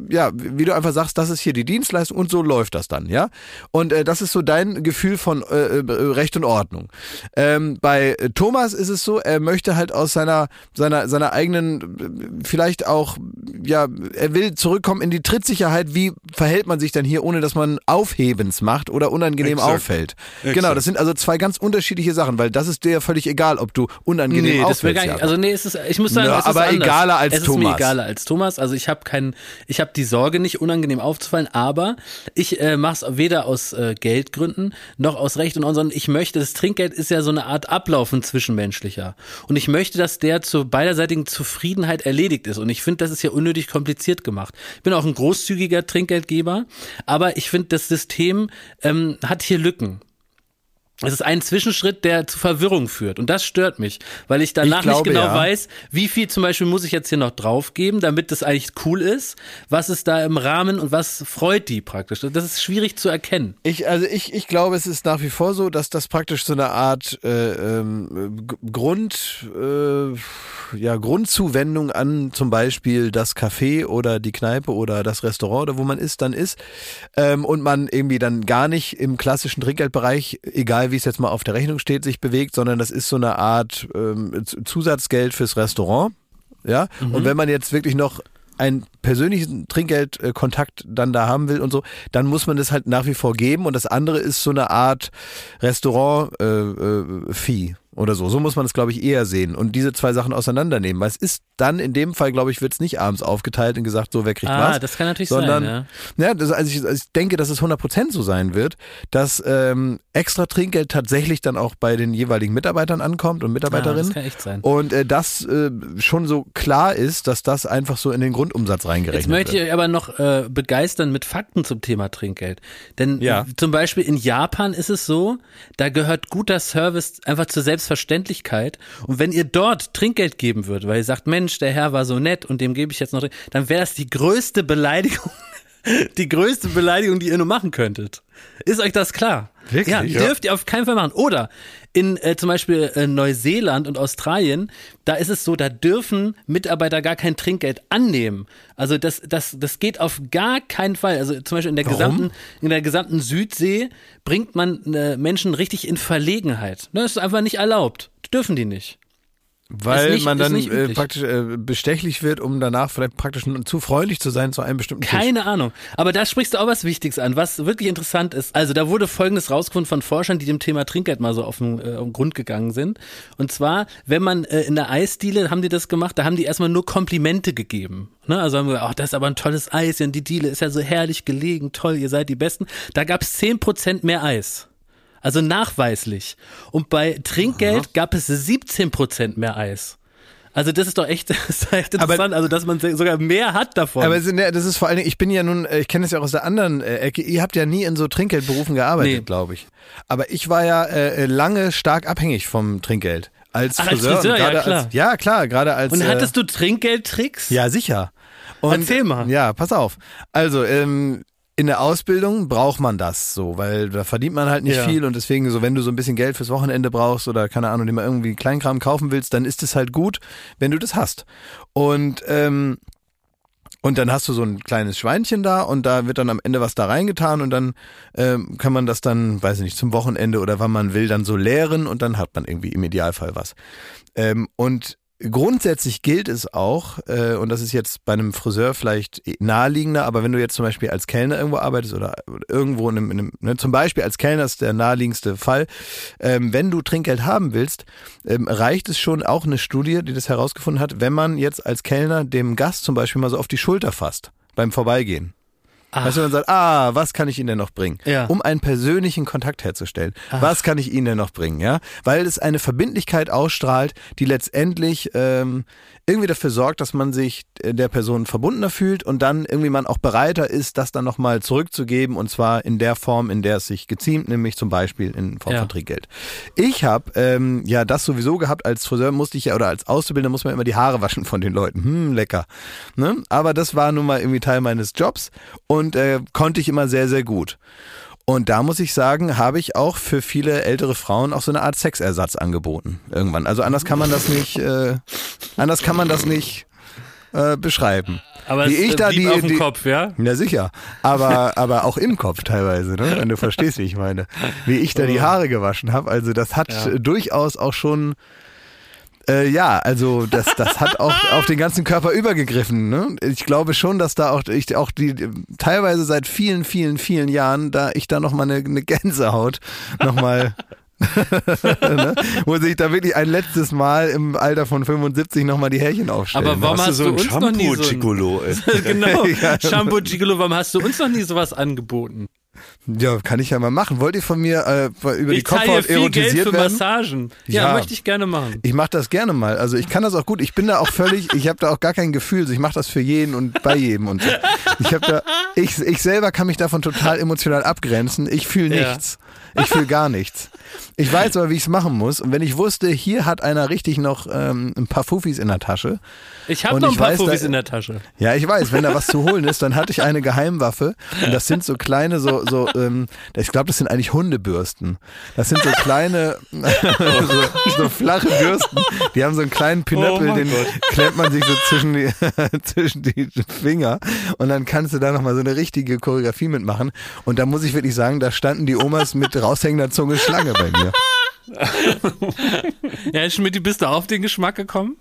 ja, wie du einfach sagst, das ist hier die Dienstleistung und so läuft das dann, ja. Und äh, das ist so dein Gefühl von äh, äh, Recht und Ordnung. Ähm, bei Thomas ist es so, er möchte halt aus seiner, seiner, seiner eigenen, vielleicht auch, ja, er will zurückkommen in die Trittsicherheit, wie verhält man sich dann hier, ohne dass man Aufhebens macht oder unangenehm Exakt. auffällt. Exakt. Genau, das sind also zwei ganz unterschiedliche Sachen, weil das ist dir ja völlig egal, ob du unangenehm Nee, das auffällst. gar nicht. Also nee, es ist, ich muss sagen, Na, es ist aber anders. egaler als es ist mir Thomas. egaler als Thomas. Also ich habe keinen, ich habe die Sorge nicht unangenehm aufzufallen, aber ich äh, mache es weder aus äh, Geldgründen noch aus Recht und sondern ich möchte, das Trinkgeld ist ja so eine Art Ablaufen zwischenmenschlicher und ich möchte, dass der zur beiderseitigen Zufriedenheit erledigt ist und ich finde, das ist ja unnötig kompliziert gemacht. Ich bin auch ein großzügiger Trinkgeldgeber, aber ich finde, das System ähm, hat hier Lücken. Es ist ein Zwischenschritt, der zu Verwirrung führt. Und das stört mich, weil ich danach Ich glaube, nicht genau ja. weiß, wie viel zum Beispiel muss ich jetzt hier noch draufgeben, damit das eigentlich cool ist. Was ist da im Rahmen und was freut die praktisch? Das ist schwierig zu erkennen. Ich, also ich, ich glaube, es ist nach wie vor so, dass das praktisch so eine Art äh, ähm, Grund, äh, ja, Grundzuwendung an zum Beispiel das Café oder die Kneipe oder das Restaurant oder wo man ist, dann ist. Ähm, und man irgendwie dann gar nicht im klassischen Trinkgeldbereich, egal wie es jetzt mal auf der Rechnung steht, sich bewegt, sondern das ist so eine Art ähm, Zusatzgeld fürs Restaurant. Ja, und wenn man jetzt wirklich noch einen persönlichen Trinkgeldkontakt dann da haben will und so, dann muss man das halt nach wie vor geben und das andere ist so eine Art Restaurant-Fee oder so. So muss man es, glaube ich, eher sehen und diese zwei Sachen auseinandernehmen, weil es ist dann in dem Fall, glaube ich, wird es nicht abends aufgeteilt und gesagt, so wer kriegt Ah, was. das kann natürlich sondern, sein, ja. Ja, das, also, ich, also ich denke, dass es 100% so sein wird, dass ähm, extra Trinkgeld tatsächlich dann auch bei den jeweiligen Mitarbeitern ankommt und Ah, Mitarbeiterinnen. das kann echt sein. Und äh, das äh, schon so klar ist, dass das einfach so in den Grundumsatz reingerechnet Jetzt möchte wird. ich aber noch äh, begeistern mit Fakten zum Thema Trinkgeld. Denn Ja. zum Beispiel in Japan ist es so, da gehört guter Service einfach zur Selbstverständlichkeit. Und wenn ihr dort Trinkgeld geben würdet, weil ihr sagt, Mensch, der Herr war so nett und dem gebe ich jetzt noch, dann wäre das die größte Beleidigung, die größte Beleidigung, die ihr nur machen könntet. Ist euch das klar? Wirklich? Ja, dürft ihr auf keinen Fall machen. Oder in äh, zum Beispiel äh, Neuseeland und Australien, da ist es so, da dürfen Mitarbeiter gar kein Trinkgeld annehmen. Also das, das, das geht auf gar keinen Fall. Also zum Beispiel in der Warum? gesamten, in der gesamten Südsee bringt man äh, Menschen richtig in Verlegenheit. Ne, Das ist einfach nicht erlaubt. Dürfen die nicht. Weil nicht- man dann nicht äh, praktisch äh, bestechlich wird, um danach vielleicht praktisch zu freundlich zu sein zu einem bestimmten Tisch. Keine Ahnung. Aber da sprichst du auch was Wichtiges an, was wirklich interessant ist. Also da wurde Folgendes rausgefunden von Forschern, die dem Thema Trinkgeld mal so auf den, äh, auf den Grund gegangen sind. Und zwar, wenn man äh, in der Eisdiele, haben die das gemacht, da haben die erstmal nur Komplimente gegeben. Ne? Also haben wir gesagt, ach, das ist aber ein tolles Eis und die Diele ist ja so herrlich gelegen, toll, ihr seid die Besten. Da gab es 10% mehr Eis. Also nachweislich. Und bei Trinkgeld gab es 17% mehr Eis. Also das ist doch echt, das ist echt Aber- interessant, also dass man sogar mehr hat davon. Aber das ist vor allen Dingen, ich bin ja nun, äh, ich kenne es ja auch aus der anderen äh, Ecke, ihr habt ja nie in so Trinkgeldberufen gearbeitet, Nee. glaube ich. Aber ich war ja äh, lange stark abhängig vom Trinkgeld. Als Ach, als Friseur. und Friseur, ja, klar. Als, ja, klar, gerade als. Und äh, hattest du Trinkgeldtricks? Ja, sicher. Und, Erzähl mal. Ja, pass auf. Also, ähm, in der Ausbildung braucht man das so, weil da verdient man halt nicht Ja. viel und deswegen so, wenn du so ein bisschen Geld fürs Wochenende brauchst oder keine Ahnung, dir mal irgendwie Kleinkram kaufen willst, dann ist es halt gut, wenn du das hast. Und ähm, und dann hast du so ein kleines Schweinchen da und da wird dann am Ende was da reingetan und dann ähm, kann man das dann, weiß ich nicht, zum Wochenende oder wann man will, dann so leeren und dann hat man irgendwie im Idealfall was. Ähm, und grundsätzlich gilt es auch, äh, und das ist jetzt bei einem Friseur vielleicht naheliegender, aber wenn du jetzt zum Beispiel als Kellner irgendwo arbeitest oder irgendwo in einem, in einem ne, zum Beispiel als Kellner ist der naheliegendste Fall, ähm, wenn du Trinkgeld haben willst, ähm, reicht es schon auch eine Studie, die das herausgefunden hat, wenn man jetzt als Kellner dem Gast zum Beispiel mal so auf die Schulter fasst beim Vorbeigehen. Ach. Weißt du, man sagt, ah, was kann ich Ihnen denn noch bringen? Ja. Um einen persönlichen Kontakt herzustellen. Was kann ich Ihnen denn noch bringen? Ja, weil es eine Verbindlichkeit ausstrahlt, die letztendlich ähm, irgendwie dafür sorgt, dass man sich äh, der Person verbundener fühlt und dann irgendwie man auch bereiter ist, das dann nochmal zurückzugeben und zwar in der Form, in der es sich geziemt, nämlich zum Beispiel in Form Ja. von Trinkgeld. Ich habe ähm, ja das sowieso gehabt, als Friseur musste ich ja oder als Auszubildender muss man immer die Haare waschen von den Leuten. Hm, lecker. Ne? Aber das war nun mal irgendwie Teil meines Jobs und äh, konnte ich immer sehr, sehr gut. Und da muss ich sagen, habe ich auch für viele ältere Frauen auch so eine Art Sexersatz angeboten. Irgendwann. Also anders kann man das nicht, äh, anders kann man das nicht äh, beschreiben. Aber Wie ich äh, da die- auf dem die- Kopf, ja? Ja, sicher. Aber, aber auch im Kopf teilweise, ne? wenn du verstehst, wie ich meine. Wie ich da die Haare gewaschen habe. Also das hat Ja. durchaus auch schon, äh, ja, also das, das hat auch auf den ganzen Körper übergegriffen. Ne? Ich glaube schon, dass da auch, ich auch die, teilweise seit vielen, vielen, vielen Jahren, da ich da nochmal eine, eine Gänsehaut nochmal... ne? Wo sich da wirklich ein letztes Mal im Alter von 75 nochmal die Härchen aufstellen. Aber warum Hast hast du so uns noch nie so ein- genau, Ja. Shampoo Gigolo, warum hast du uns noch nie sowas angeboten? Ja, kann ich ja mal machen. Wollt ihr von mir äh, über die Ich zahle Kopfhaut viel Geld erotisiert für werden? Massagen. Ja, Ja. möchte ich gerne machen. Ich mache das gerne mal. Also ich kann das auch gut. Ich bin da auch völlig, ich habe da auch gar kein Gefühl. So, Ich mache das für jeden und bei jedem und so. Ich habe da, ich, ich selber kann mich davon total emotional abgrenzen. Ich fühle Ja. nichts. Ich fühle gar nichts. Ich weiß aber, wie ich es machen muss. Und wenn ich wusste, hier hat einer richtig noch ähm, ein paar Fufis in der Tasche. Ich habe noch ein paar weiß, Fufis da- in der Tasche. Ja, ich weiß, wenn da was zu holen ist, dann hatte ich eine Geheimwaffe. Und das sind so kleine, so, so, ähm, ich glaube, das sind eigentlich Hundebürsten. Das sind so kleine, so, so flache Bürsten. Die haben so einen kleinen Pinöppel, Oh den Gott. klemmt man sich so zwischen die, zwischen die Finger. Und dann kannst du da nochmal so eine richtige Choreografie mitmachen. Und da muss ich wirklich sagen, da standen die Omas mit raushängender Zunge Schlange bei mir. Ja, Schmidt, bist du auf den Geschmack gekommen?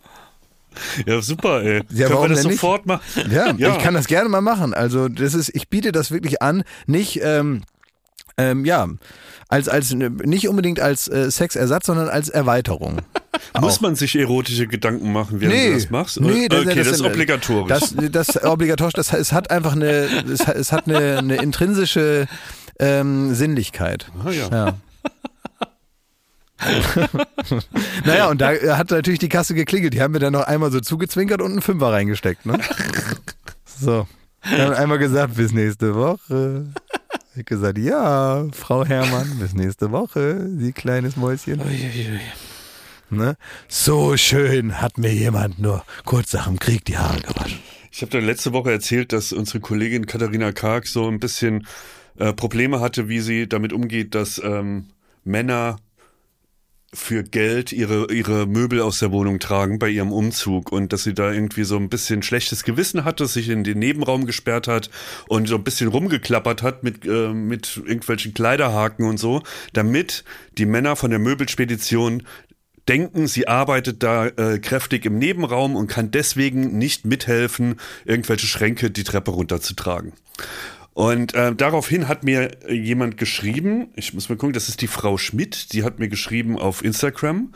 Ja, super, ey. Ja, Können wir das sofort machen? Ja, Ja. ich kann das gerne mal machen. Also das ist, ich biete das wirklich an, nicht, ähm, ähm, ja, als, als, nicht unbedingt als äh, Sexersatz, sondern als Erweiterung. Muss man sich erotische Gedanken machen, während du das machst? Nee, das, okay, das, ist sind- obligatorisch. Das, das obligatorisch, das, es hat einfach eine, es hat, es hat eine, eine intrinsische ähm, Sinnlichkeit. ah, ja. Ja. naja, und da hat natürlich die Kasse geklingelt. Die haben mir dann noch einmal so zugezwinkert und einen Fünfer reingesteckt. Ne? So. Dann einmal gesagt, bis nächste Woche. Ich hab gesagt, ja, Frau Herrmann, bis nächste Woche, Sie kleines Mäuschen. Ne? So schön hat mir jemand nur kurz nach dem Krieg die Haare gewaschen. Ich habe da letzte Woche erzählt, dass unsere Kollegin Katharina Karg so ein bisschen äh, Probleme hatte, wie sie damit umgeht, dass ähm, Männer für Geld ihre, ihre Möbel aus der Wohnung tragen bei ihrem Umzug und dass sie da irgendwie so ein bisschen schlechtes Gewissen hatte, sich in den Nebenraum gesperrt hat und so ein bisschen rumgeklappert hat mit, äh, mit irgendwelchen Kleiderhaken und so, damit die Männer von der Möbelspedition denken, sie arbeitet da äh, kräftig im Nebenraum und kann deswegen nicht mithelfen, irgendwelche Schränke die Treppe runterzutragen. Und äh, daraufhin hat mir jemand geschrieben, ich muss mal gucken, das ist die Frau Schmidt, die hat mir geschrieben auf Instagram,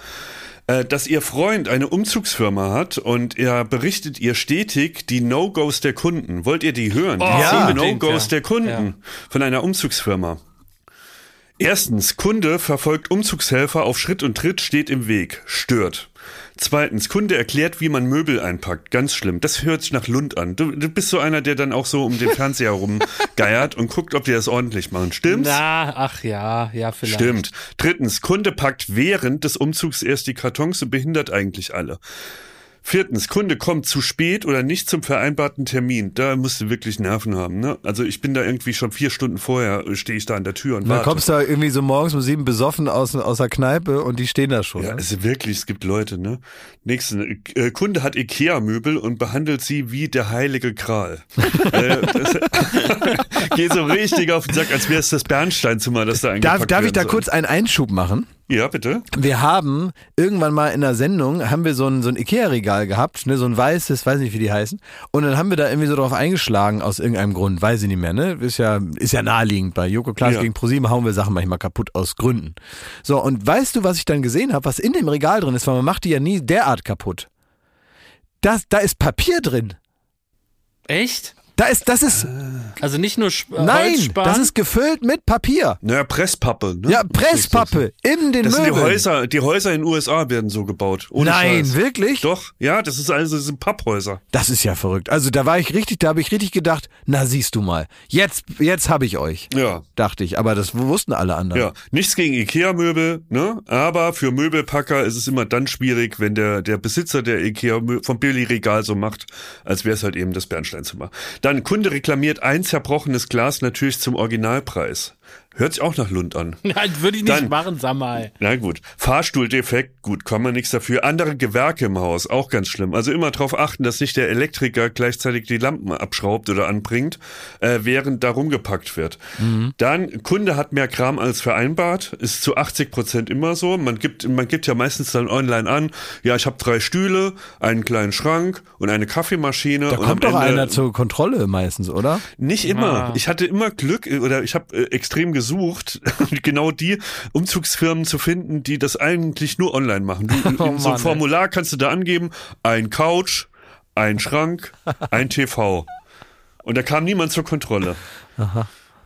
äh, dass ihr Freund eine Umzugsfirma hat und er berichtet ihr stetig die No-Gos der Kunden. Wollt ihr die hören? Die Oh, ja. zehn No-Gos Ja. der Kunden Ja. von einer Umzugsfirma. Erstens, Kunde verfolgt Umzugshelfer auf Schritt und Tritt, steht im Weg, stört. Zweitens, Kunde erklärt, wie man Möbel einpackt. Ganz schlimm. Das hört sich nach Lund an. Du, du bist so einer, der dann auch so um den Fernseher rumgeiert und guckt, ob die das ordentlich machen. Stimmt's? Na, ach ja, ja, vielleicht. Stimmt. Drittens, Kunde packt während des Umzugs erst die Kartons und behindert eigentlich alle. Viertens, Kunde kommt zu spät oder nicht zum vereinbarten Termin. Da musst du wirklich Nerven haben. Ne? Also ich bin da irgendwie schon vier Stunden vorher, äh, stehe ich da an der Tür und Und dann warte. kommst du da irgendwie so morgens um sieben besoffen aus, aus der Kneipe und die stehen da schon. Ja, ne? also wirklich, es gibt Leute, ne? Nächsten, äh, Kunde hat Ikea-Möbel und behandelt sie wie der heilige Gral. äh, das geht so richtig auf den Sack, als wäre es das Bernsteinzimmer, das da eingepackt Darf, darf ich da soll. kurz einen Einschub machen? Ja, bitte. Wir haben irgendwann mal in einer Sendung, haben wir so ein, so ein Ikea-Regal gehabt, ne, so ein weißes, weiß nicht, wie die heißen. Und dann haben wir da irgendwie so drauf eingeschlagen, aus irgendeinem Grund, weiß ich nicht mehr, ne? Ist ja, ist ja naheliegend. Bei Joko Klaas Ja. gegen ProSieben hauen wir Sachen manchmal kaputt aus Gründen. So, und weißt du, was ich dann gesehen habe, was in dem Regal drin ist, weil man macht die ja nie derart kaputt. Das, da ist Papier drin. Echt? Da ist, das ist, Also nicht nur Sp nein, Holzspan? das ist gefüllt mit Papier. Naja, Presspappe. Ne? Ja, Presspappe in den Das sind die Möbeln. Häuser, die Häuser in den USA werden so gebaut. Ohne Nein, Scheiß. wirklich? Doch, ja, das ist also das sind Papphäuser. Das ist ja verrückt. Also da war ich richtig, da habe ich richtig gedacht, na siehst du mal, jetzt, jetzt habe ich euch, Ja. dachte ich. Aber das wussten alle anderen. Ja, nichts gegen Ikea-Möbel, ne? Aber für Möbelpacker ist es immer dann schwierig, wenn der, der Besitzer der Ikea vom Billy-Regal so macht, als wäre es halt eben das Bernsteinzimmer. Dann Kunde reklamiert ein zerbrochenes Glas natürlich zum Originalpreis. Hört sich auch nach Lund an. Nein, würde ich nicht Dann- machen, sag mal. Na gut. Fahrstuhldefekt, gut, kann man nichts dafür. Andere Gewerke im Haus, auch ganz schlimm. Also immer darauf achten, dass nicht der Elektriker gleichzeitig die Lampen abschraubt oder anbringt, äh, während da rumgepackt wird. Dann, Kunde hat mehr Kram als vereinbart, ist zu 80 Prozent immer so. Man gibt, man gibt ja meistens dann online an, ja, ich habe drei Stühle, einen kleinen Schrank und eine Kaffeemaschine. Da und kommt doch Ende- einer zur Kontrolle meistens, oder? nicht immer. Ah. Ich hatte immer Glück äh, oder ich habe äh, extrem gesucht, genau die Umzugsfirmen zu finden, die das eigentlich nur online machen. Du, in Oh so Mann, ein Formular kannst du da angeben, ein Couch, ein Schrank, ein TV. Und da kam niemand zur Kontrolle.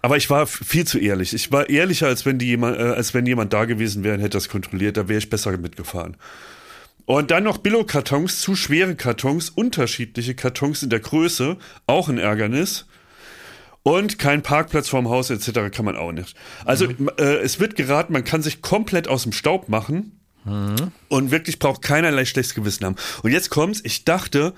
Aber ich war viel zu ehrlich. Ich war ehrlicher, als wenn, die jemand, äh, als wenn jemand da gewesen wäre und hätte das kontrolliert. Da wäre ich besser mitgefahren. Und dann noch Billo-Kartons, zu schwere Kartons, unterschiedliche Kartons in der Größe, auch ein Ärgernis. Und kein Parkplatz vorm Haus etc. kann man auch nicht. Also äh, es wird geraten, man kann sich komplett aus dem Staub machen und wirklich braucht keinerlei schlechtes Gewissen haben. Und jetzt kommt's, ich dachte,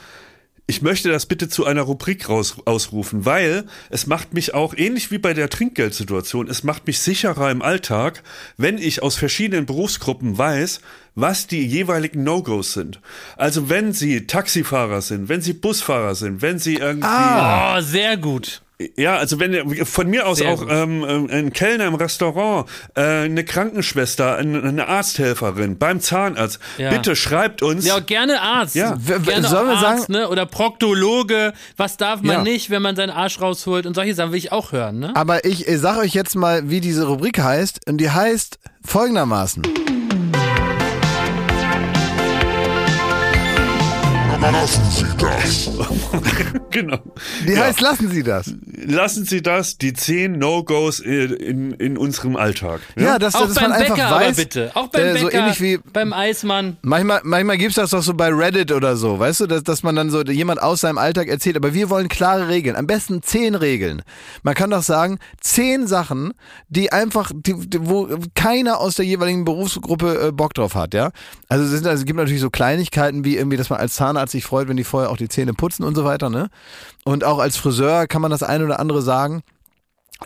ich möchte das bitte zu einer Rubrik raus, ausrufen, weil es macht mich auch, ähnlich wie bei der Trinkgeldsituation, es macht mich sicherer im Alltag, wenn ich aus verschiedenen Berufsgruppen weiß, was die jeweiligen No-Gos sind. Also wenn Sie Taxifahrer sind, wenn Sie Busfahrer sind, wenn Sie irgendwie... Oh, sehr gut. Ja, also wenn von mir aus Sehr auch ähm, ähm, ein Kellner im Restaurant, äh, eine Krankenschwester, eine, eine Arzthelferin beim Zahnarzt, Ja. bitte schreibt uns. Ja, gerne Arzt. Ja. Gerne sollen wir Arzt, sagen- ne? Oder Proktologe. Was darf man Ja. nicht, wenn man seinen Arsch rausholt? Und solche Sachen will ich auch hören, ne? Aber ich, ich sag euch jetzt mal, wie diese Rubrik heißt. Und die heißt folgendermaßen. Lassen Sie das. genau. Die Ja. heißt, lassen Sie das. Lassen Sie das, die zehn No-Gos in, in, in unserem Alltag. Ja, dass, auch dass beim man einfach Bäcker, weiß. aber bitte. Auch beim äh, Bäcker, So ähnlich wie beim Eismann. Manchmal, manchmal gibt's das doch so bei Reddit oder so, weißt du, dass, dass man dann so jemand aus seinem Alltag erzählt, aber wir wollen klare Regeln, am besten zehn Regeln. Man kann doch sagen, zehn Sachen, die einfach, die, die, wo keiner aus der jeweiligen Berufsgruppe äh, Bock drauf hat, ja. Also es, sind, also es gibt natürlich so Kleinigkeiten wie irgendwie, dass man als Zahnarzt sich freut, wenn die vorher auch die Zähne putzen und so weiter, ne? Und auch als Friseur kann man das eine oder andere sagen.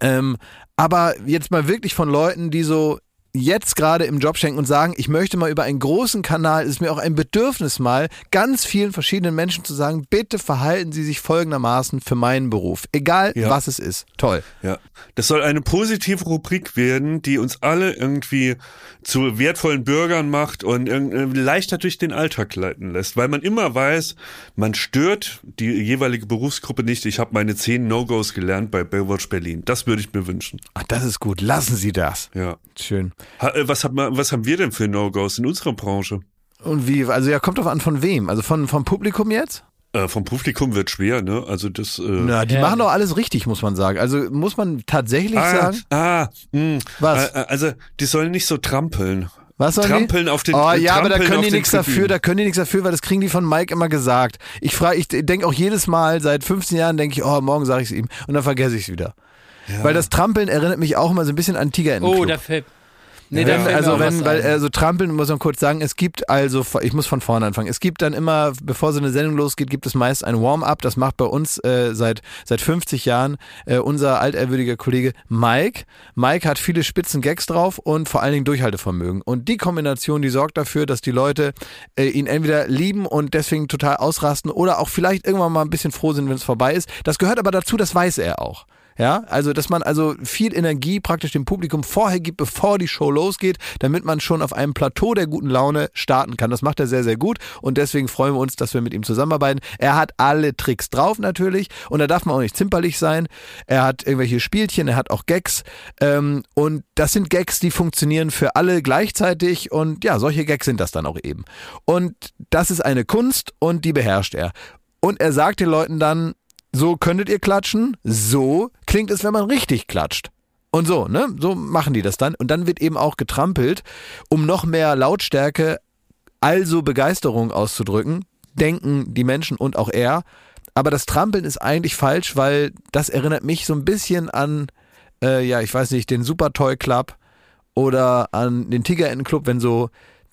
Ähm, aber jetzt mal wirklich von Leuten, die so jetzt gerade im Job schenken und sagen, ich möchte mal über einen großen Kanal, es ist mir auch ein Bedürfnis mal, ganz vielen verschiedenen Menschen zu sagen, bitte verhalten Sie sich folgendermaßen für meinen Beruf. Egal, Ja. was es ist. Toll. Ja, das soll eine positive Rubrik werden, die uns alle irgendwie zu wertvollen Bürgern macht und äh, leichter durch den Alltag leiten lässt, weil man immer weiß, man stört die jeweilige Berufsgruppe nicht. Ich habe meine zehn No-Gos gelernt bei Baywatch Berlin. Das würde ich mir wünschen. Ach, das ist gut. Lassen Sie das. Ja. Schön. Ha, äh, was, haben wir, was haben wir denn für No-Gos in unserer Branche? Und wie, also ja, kommt drauf an von wem? Also von, vom Publikum jetzt? Äh, vom Publikum wird schwer, ne? Also das. Äh, Na, die Ja. machen doch alles richtig, muss man sagen. Also muss man tatsächlich ah, sagen. ah, mh, Was? Äh, also die sollen nicht so trampeln. Was sollen Trampeln die? auf den- Oh ja, aber da können die nichts dafür, da können die nichts dafür, weil das kriegen die von Mike immer gesagt. Ich frage, ich denke auch jedes Mal, seit 15 Jahren denke ich, oh, morgen sage ich es ihm und dann vergesse ich es wieder. Weil das Trampeln erinnert mich auch immer so ein bisschen an Tiger Oh, da fällt. Nee, da wenn, fällt mir also wenn, weil ein. äh, so trampeln muss man kurz sagen, es gibt also, ich muss von vorne anfangen, es gibt dann immer, bevor so eine Sendung losgeht, gibt es meist ein Warm-up, das macht bei uns äh, seit, seit 50 Jahren äh, unser altehrwürdiger Kollege Mike. Mike hat viele spitzen Gags drauf und vor allen Dingen Durchhaltevermögen. Und die Kombination, die sorgt dafür, dass die Leute äh, ihn entweder lieben und deswegen total ausrasten oder auch vielleicht irgendwann mal ein bisschen froh sind, wenn es vorbei ist. Das gehört aber dazu, das weiß er auch. Ja, also dass man also viel Energie praktisch dem Publikum vorher gibt, bevor die Show losgeht, damit man schon auf einem Plateau der guten Laune starten kann. Das macht er sehr, sehr gut und deswegen freuen wir uns, dass wir mit ihm zusammenarbeiten. Er hat alle Tricks drauf natürlich und da darf man auch nicht zimperlich sein. Er hat irgendwelche Spielchen, er hat auch Gags ähm, und das sind Gags, die funktionieren für alle gleichzeitig und ja, solche Gags sind das dann auch eben. Und das ist eine Kunst und die beherrscht er. Und er sagt den Leuten dann, so könntet ihr klatschen, so klingt es, wenn man richtig klatscht. Und so, ne? So machen die das dann. Und dann wird eben auch getrampelt, um noch mehr Lautstärke, also Begeisterung auszudrücken, denken die Menschen und auch er. Aber das Trampeln ist eigentlich falsch, weil das erinnert mich so ein bisschen an, äh, ja, ich weiß nicht, den Super Toy Club oder an den Tigeretten Club, wenn so,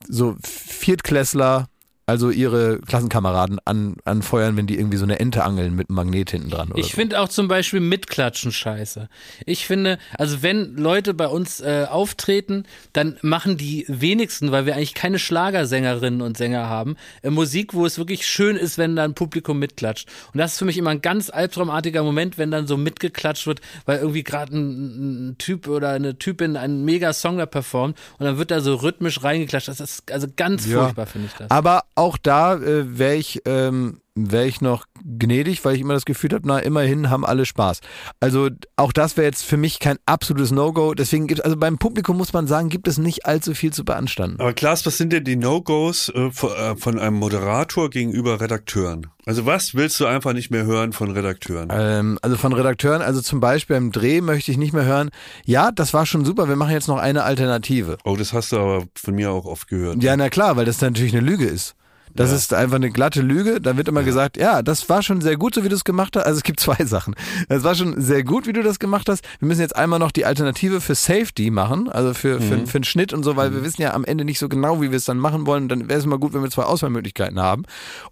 so Viertklässler also ihre Klassenkameraden an, anfeuern, wenn die irgendwie so eine Ente angeln mit einem Magnet hinten dran. Ich so. finde auch zum Beispiel mitklatschen scheiße. Ich finde, also wenn Leute bei uns äh, auftreten, dann machen die wenigsten, weil wir eigentlich keine Schlagersängerinnen und Sänger haben, äh, Musik, wo es wirklich schön ist, wenn da ein Publikum mitklatscht. Und das ist für mich immer ein ganz albtraumartiger Moment, wenn dann so mitgeklatscht wird, weil irgendwie gerade ein, ein Typ oder eine Typin einen mega Song da performt und dann wird da so rhythmisch reingeklatscht. Das ist also ganz Ja. furchtbar, finde ich das. Aber auch da äh, wäre ich, ähm, wär ich noch gnädig, weil ich immer das Gefühl habe, na, immerhin haben alle Spaß. Also auch das wäre jetzt für mich kein absolutes No-Go. Deswegen gibt also beim Publikum muss man sagen, gibt es nicht allzu viel zu beanstanden. Aber Klaas, was sind denn die No-Gos äh, von, äh, von einem Moderator gegenüber Redakteuren? Also was willst du einfach nicht mehr hören von Redakteuren? Ähm, also von Redakteuren, also zum Beispiel beim Dreh möchte ich nicht mehr hören, ja, das war schon super, wir machen jetzt noch eine Alternative. Oh, das hast du aber von mir auch oft gehört. Ja, na klar, weil das natürlich eine Lüge ist. Das Ja. ist einfach eine glatte Lüge. Da wird immer gesagt, ja, das war schon sehr gut, so wie du es gemacht hast. Also es gibt zwei Sachen. Es war schon sehr gut, wie du das gemacht hast. Wir müssen jetzt einmal noch die Alternative für Safety machen, also für, für, für einen Schnitt und so, weil wir wissen ja am Ende nicht so genau, wie wir es dann machen wollen. Dann wäre es immer gut, wenn wir zwei Auswahlmöglichkeiten haben.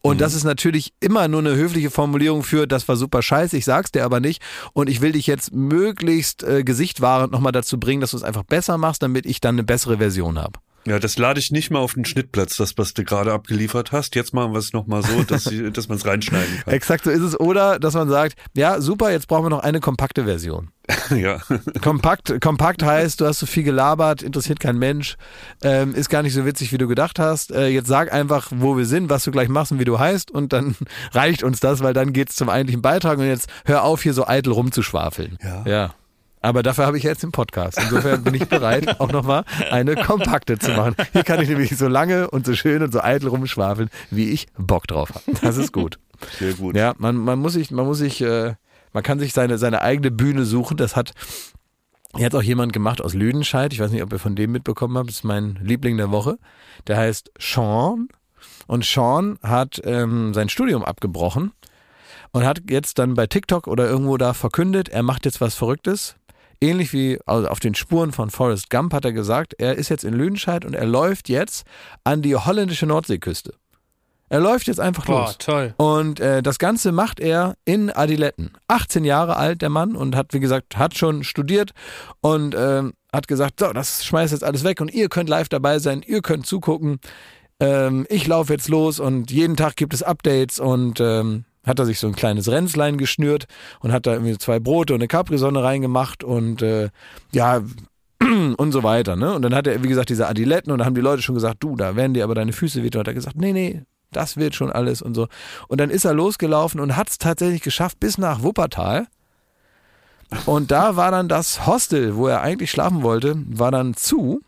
Und das ist natürlich immer nur eine höfliche Formulierung für, das war super scheiße, ich sag's dir aber nicht. Und ich will dich jetzt möglichst äh, gesichtwahrend nochmal dazu bringen, dass du es einfach besser machst, damit ich dann eine bessere Version habe. Ja, das lade ich nicht mal auf den Schnittplatz, das, was du gerade abgeliefert hast. Jetzt machen wir es nochmal so, dass, sie- dass man es reinschneiden kann. Exakt so ist es. Oder dass man sagt, ja, super, jetzt brauchen wir noch eine kompakte Version. ja. Kompakt, kompakt heißt, du hast so viel gelabert, interessiert kein Mensch, ähm, ist gar nicht so witzig, wie du gedacht hast. Äh, jetzt sag einfach, wo wir sind, was du gleich machst und wie du heißt und dann reicht uns das, weil dann geht's zum eigentlichen Beitrag und jetzt hör auf, hier so eitel rumzuschwafeln. Ja. ja. Aber dafür habe ich jetzt den Podcast. Insofern bin ich bereit, auch nochmal eine kompakte zu machen. Hier kann ich nämlich so lange und so schön und so eitel rumschwafeln, wie ich Bock drauf habe. Das ist gut. Sehr gut. Ja, man, man muss sich, man muss sich, äh, man kann sich seine, seine eigene Bühne suchen. Das hat jetzt auch jemand gemacht aus Lüdenscheid. Ich weiß nicht, ob ihr von dem mitbekommen habt. Das ist mein Liebling der Woche. Der heißt Sean. Und Sean hat ähm, sein Studium abgebrochen und hat jetzt dann bei TikTok oder irgendwo da verkündet, er macht jetzt was Verrücktes. Ähnlich wie also auf den Spuren von Forrest Gump hat er gesagt, er ist jetzt in Lüdenscheid und er läuft jetzt an die holländische Nordseeküste. Er läuft jetzt einfach Boah, los. toll. Und äh, das Ganze macht er in Adiletten. 18 Jahre alt der Mann und hat, wie gesagt, hat schon studiert und ähm, hat gesagt, so, das schmeißt jetzt alles weg und ihr könnt live dabei sein, ihr könnt zugucken. Ähm, ich laufe jetzt los und jeden Tag gibt es Updates und ähm, hat er sich so ein kleines Ränzlein geschnürt und hat da irgendwie zwei Brote und eine Capri-Sonne reingemacht und äh, ja, und so weiter. Ne? Und dann hat er, wie gesagt, diese Adiletten und da haben die Leute schon gesagt, du, da werden dir aber deine Füße wehtun. Und hat er gesagt, nee, nee, das wird schon alles und so. Und dann ist er losgelaufen und hat es tatsächlich geschafft bis nach Wuppertal. Und da war dann das Hostel, wo er eigentlich schlafen wollte, war dann zu.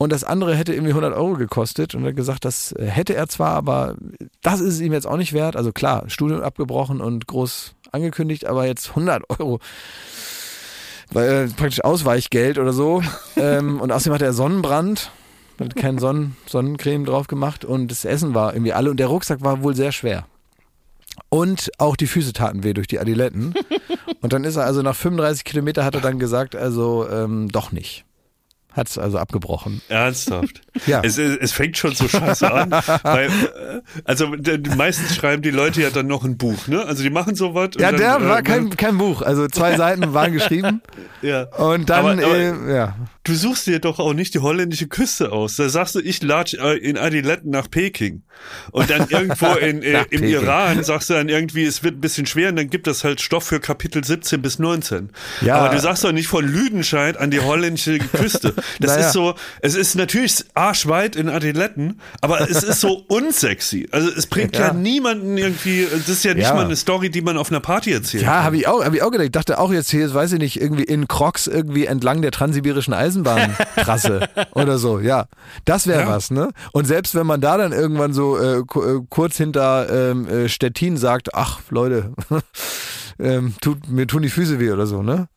Und das andere hätte irgendwie 100 Euro gekostet. Und er hat gesagt, das hätte er zwar, aber das ist es ihm jetzt auch nicht wert. Also klar, Studium abgebrochen und groß angekündigt, aber jetzt 100 Euro. Weil, äh, praktisch Ausweichgeld oder so. ähm, und außerdem hatte er Sonnenbrand. Hat keinen Sonnen Sonnencreme drauf gemacht und das Essen war irgendwie alle und der Rucksack war wohl sehr schwer. Und auch die Füße taten weh durch die Adiletten. Und dann ist er also nach 35 Kilometer hat er dann gesagt, also ähm, doch nicht. Hat es also abgebrochen. Ernsthaft. Ja. Es, es, es fängt schon so scheiße an. weil, äh, also meistens schreiben die Leute ja dann noch ein Buch, ne? Also die machen sowas. Ja, dann, der äh, war kein, kein Buch. Also zwei Seiten waren geschrieben. Ja. Und dann, Aber- aber- äh, ja. Du suchst dir doch auch nicht die holländische Küste aus. Da sagst du, ich latsch äh, in Adiletten nach Peking. Und dann irgendwo in, äh, im Peking. Iran sagst du dann irgendwie, es wird ein bisschen schwer und dann gibt es halt Stoff für Kapitel 17 bis 19. Ja. Aber du sagst doch nicht von Lüdenscheid an die holländische Küste. Das Naja. ist so, es ist natürlich arschweit in Adiletten, aber es ist so unsexy. Also es bringt ja, Ja. niemanden irgendwie, das ist ja nicht Ja. mal eine Story, die man auf einer Party erzählt. Ja, habe ich auch, habe ich auch gedacht. Ich dachte auch jetzt hier, weiß ich nicht, irgendwie in Crocs irgendwie entlang der transsibirischen Eisenbahntrasse oder so. Ja, das wäre Ja. was, ne? Und selbst wenn man da dann irgendwann so äh, äh, kurz hinter ähm, äh, Stettin sagt, ach Leute, ähm, tut, mir tun die Füße weh oder so, ne?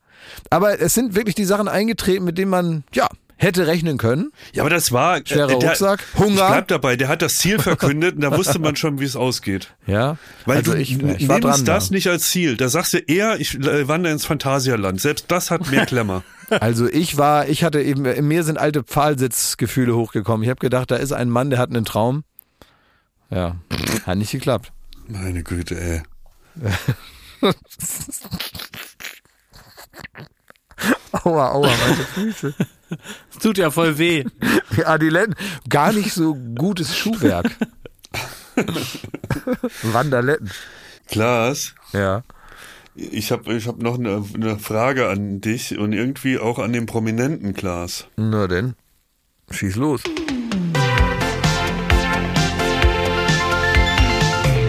Aber es sind wirklich die Sachen eingetreten, mit denen man ja hätte rechnen können. Ja, aber das war äh, Schwerer der, Hunger. Ich bleib dabei, der hat das Ziel verkündet und da wusste man schon, wie es ausgeht. Ja, Weil also du ich, ich war nimmst dran. das da. nicht als Ziel. Da sagst du eher, ich äh, wandere ins Phantasialand. Selbst das hat mehr Klemmer. Also ich war, ich hatte eben, in mir sind alte Pfahlsitzgefühle hochgekommen. Ich habe gedacht, da ist ein Mann, der hat einen Traum. Ja, hat nicht geklappt. Meine Güte, ey. Aua, aua, meine Füße. Es tut ja voll weh. Die Adiletten, gar nicht so gutes Schuhwerk. Wanderletten. Klaas, Ja. ich habe ich hab noch eine, eine Frage an dich und irgendwie auch an den Prominenten, Klaas. Na denn, schieß los.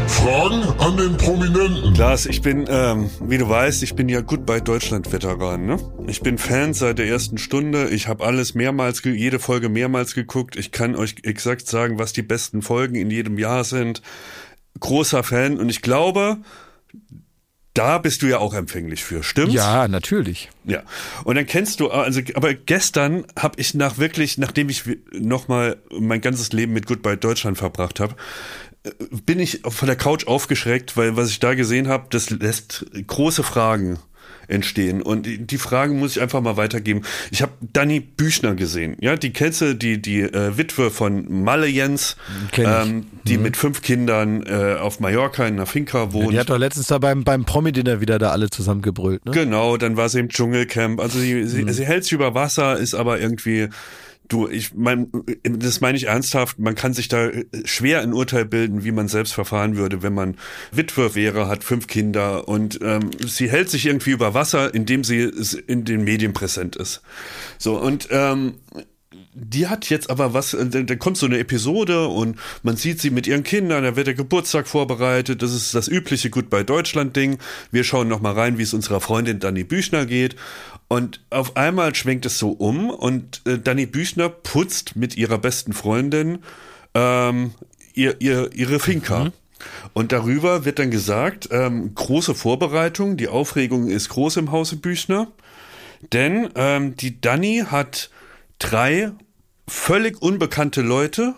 Fragen an den Prominenten. Klaas, ich bin, ähm, wie du weißt, ich bin ja Goodbye Deutschland-Veteran. Ne? Ich bin Fan seit der ersten Stunde. Ich habe alles mehrmals, jede Folge mehrmals geguckt. Ich kann euch exakt sagen, was die besten Folgen in jedem Jahr sind. Großer Fan und ich glaube, da bist du ja auch empfänglich für, stimmt's? Ja, natürlich. Ja. Und dann kennst du, also, aber gestern habe ich nach wirklich, nachdem ich nochmal mein ganzes Leben mit Goodbye Deutschland verbracht habe, bin ich von der Couch aufgeschreckt, weil was ich da gesehen habe, das lässt große Fragen entstehen. Und die, Fragen muss ich einfach mal weitergeben. Ich habe Dani Büchner gesehen. Ja, die kennst du, die, die äh, Witwe von Malle Jens, ähm, die mit fünf Kindern äh, auf Mallorca in einer Finca wohnt. Die hat doch letztens da beim, beim Promi-Dinner wieder da alle zusammengebrüllt, ne? Genau, dann war sie im Dschungelcamp. Also sie, sie, sie hält sich über Wasser, ist aber irgendwie, du, ich mein, das meine ich ernsthaft, man kann sich da schwer ein Urteil bilden, wie man selbst verfahren würde, wenn man Witwe wäre, hat fünf Kinder und ähm, sie hält sich irgendwie über Wasser, indem sie in den Medien präsent ist. So, und ähm, die hat jetzt aber was, äh, da kommt so eine Episode und man sieht sie mit ihren Kindern, da wird der Geburtstag vorbereitet, das ist das übliche Goodbye Deutschland Ding. Wir schauen noch mal rein, wie es unserer Freundin Dani Büchner geht und auf einmal schwenkt es so um und äh, Dani Büchner putzt mit ihrer besten Freundin ähm, ihr, ihr, ihre Finca. Und darüber wird dann gesagt, ähm, große Vorbereitung, die Aufregung ist groß im Hause Büchner, denn ähm, die Dani hat drei völlig unbekannte Leute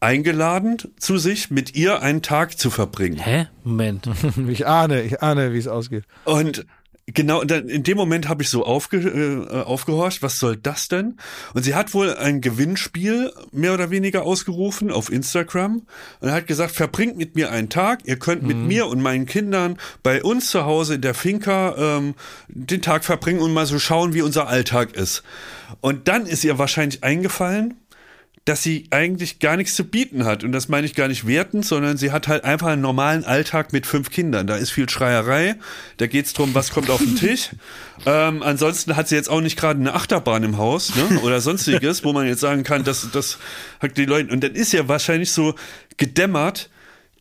eingeladen zu sich, mit ihr einen Tag zu verbringen. Hä? Moment. Ich ahne, ich ahne, wie es ausgeht. Und Genau, und dann in dem Moment habe ich so aufge, äh, aufgehorcht, was soll das denn? Und sie hat wohl ein Gewinnspiel mehr oder weniger ausgerufen auf Instagram und hat gesagt, verbringt mit mir einen Tag, ihr könnt mit mir und meinen Kindern bei uns zu Hause in der Finca ähm, den Tag verbringen und mal so schauen, wie unser Alltag ist. Und dann ist ihr wahrscheinlich eingefallen, dass sie eigentlich gar nichts zu bieten hat. Und das meine ich gar nicht wertend, sondern sie hat halt einfach einen normalen Alltag mit fünf Kindern. Da ist viel Schreierei, da geht's drum, was kommt auf den Tisch. ähm, ansonsten hat sie jetzt auch nicht gerade eine Achterbahn im Haus ne? oder sonstiges, wo man jetzt sagen kann, dass das hat die Leute. Und dann ist ja wahrscheinlich so gedämmert,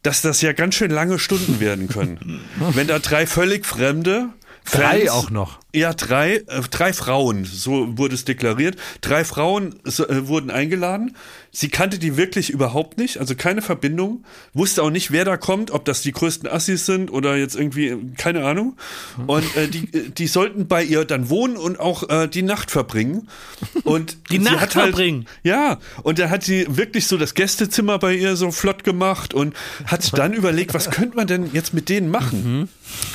dass das ja ganz schön lange Stunden werden können. Wenn da drei völlig Fremde Drei Fans- auch noch. Ja, drei, äh, drei Frauen, so wurde es deklariert. Drei Frauen so, äh, wurden eingeladen. Sie kannte die wirklich überhaupt nicht, also keine Verbindung. Wusste auch nicht, wer da kommt, ob das die größten Assis sind oder jetzt irgendwie, äh, keine Ahnung. Und äh, die, äh, die sollten bei ihr dann wohnen und auch die Nacht verbringen. Und Die Nacht halt, verbringen? Ja, und da hat sie wirklich so das Gästezimmer bei ihr so flott gemacht und hat dann überlegt, was könnte man denn jetzt mit denen machen?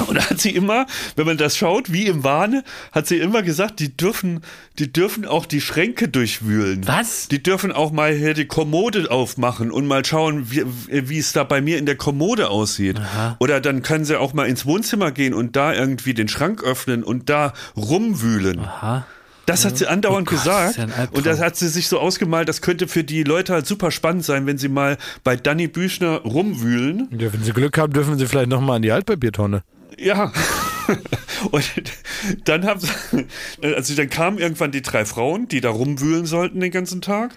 Und da hat sie immer, wenn man das schaut, wie im Wahne, hat sie immer gesagt, die dürfen, die dürfen auch die Schränke durchwühlen. Was? Die dürfen auch mal hier die Kommode aufmachen und mal schauen, wie, es da bei mir in der Kommode aussieht. Oder dann können sie auch mal ins Wohnzimmer gehen und da irgendwie den Schrank öffnen und da rumwühlen. Aha. Das hat sie andauernd Oh Gott, gesagt. ja und das hat sie sich so ausgemalt, das könnte für die Leute halt super spannend sein, wenn sie mal bei Danny Büchner rumwühlen. Ja, wenn sie Glück haben, dürfen sie vielleicht nochmal an die Altpapiertonne. Ja. Und dann haben sie, also dann kamen irgendwann die drei Frauen, die da rumwühlen sollten den ganzen Tag.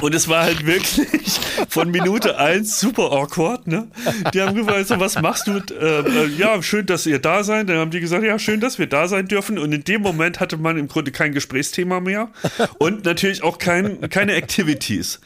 Und es war halt wirklich von Minute eins super awkward, ne? Die haben gefragt, so, was machst du mit, äh, äh, ja, schön, dass ihr da seid. Dann haben die gesagt, ja, schön, dass wir da sein dürfen. Und in dem Moment hatte man im Grunde kein Gesprächsthema mehr und natürlich auch kein, keine Activities.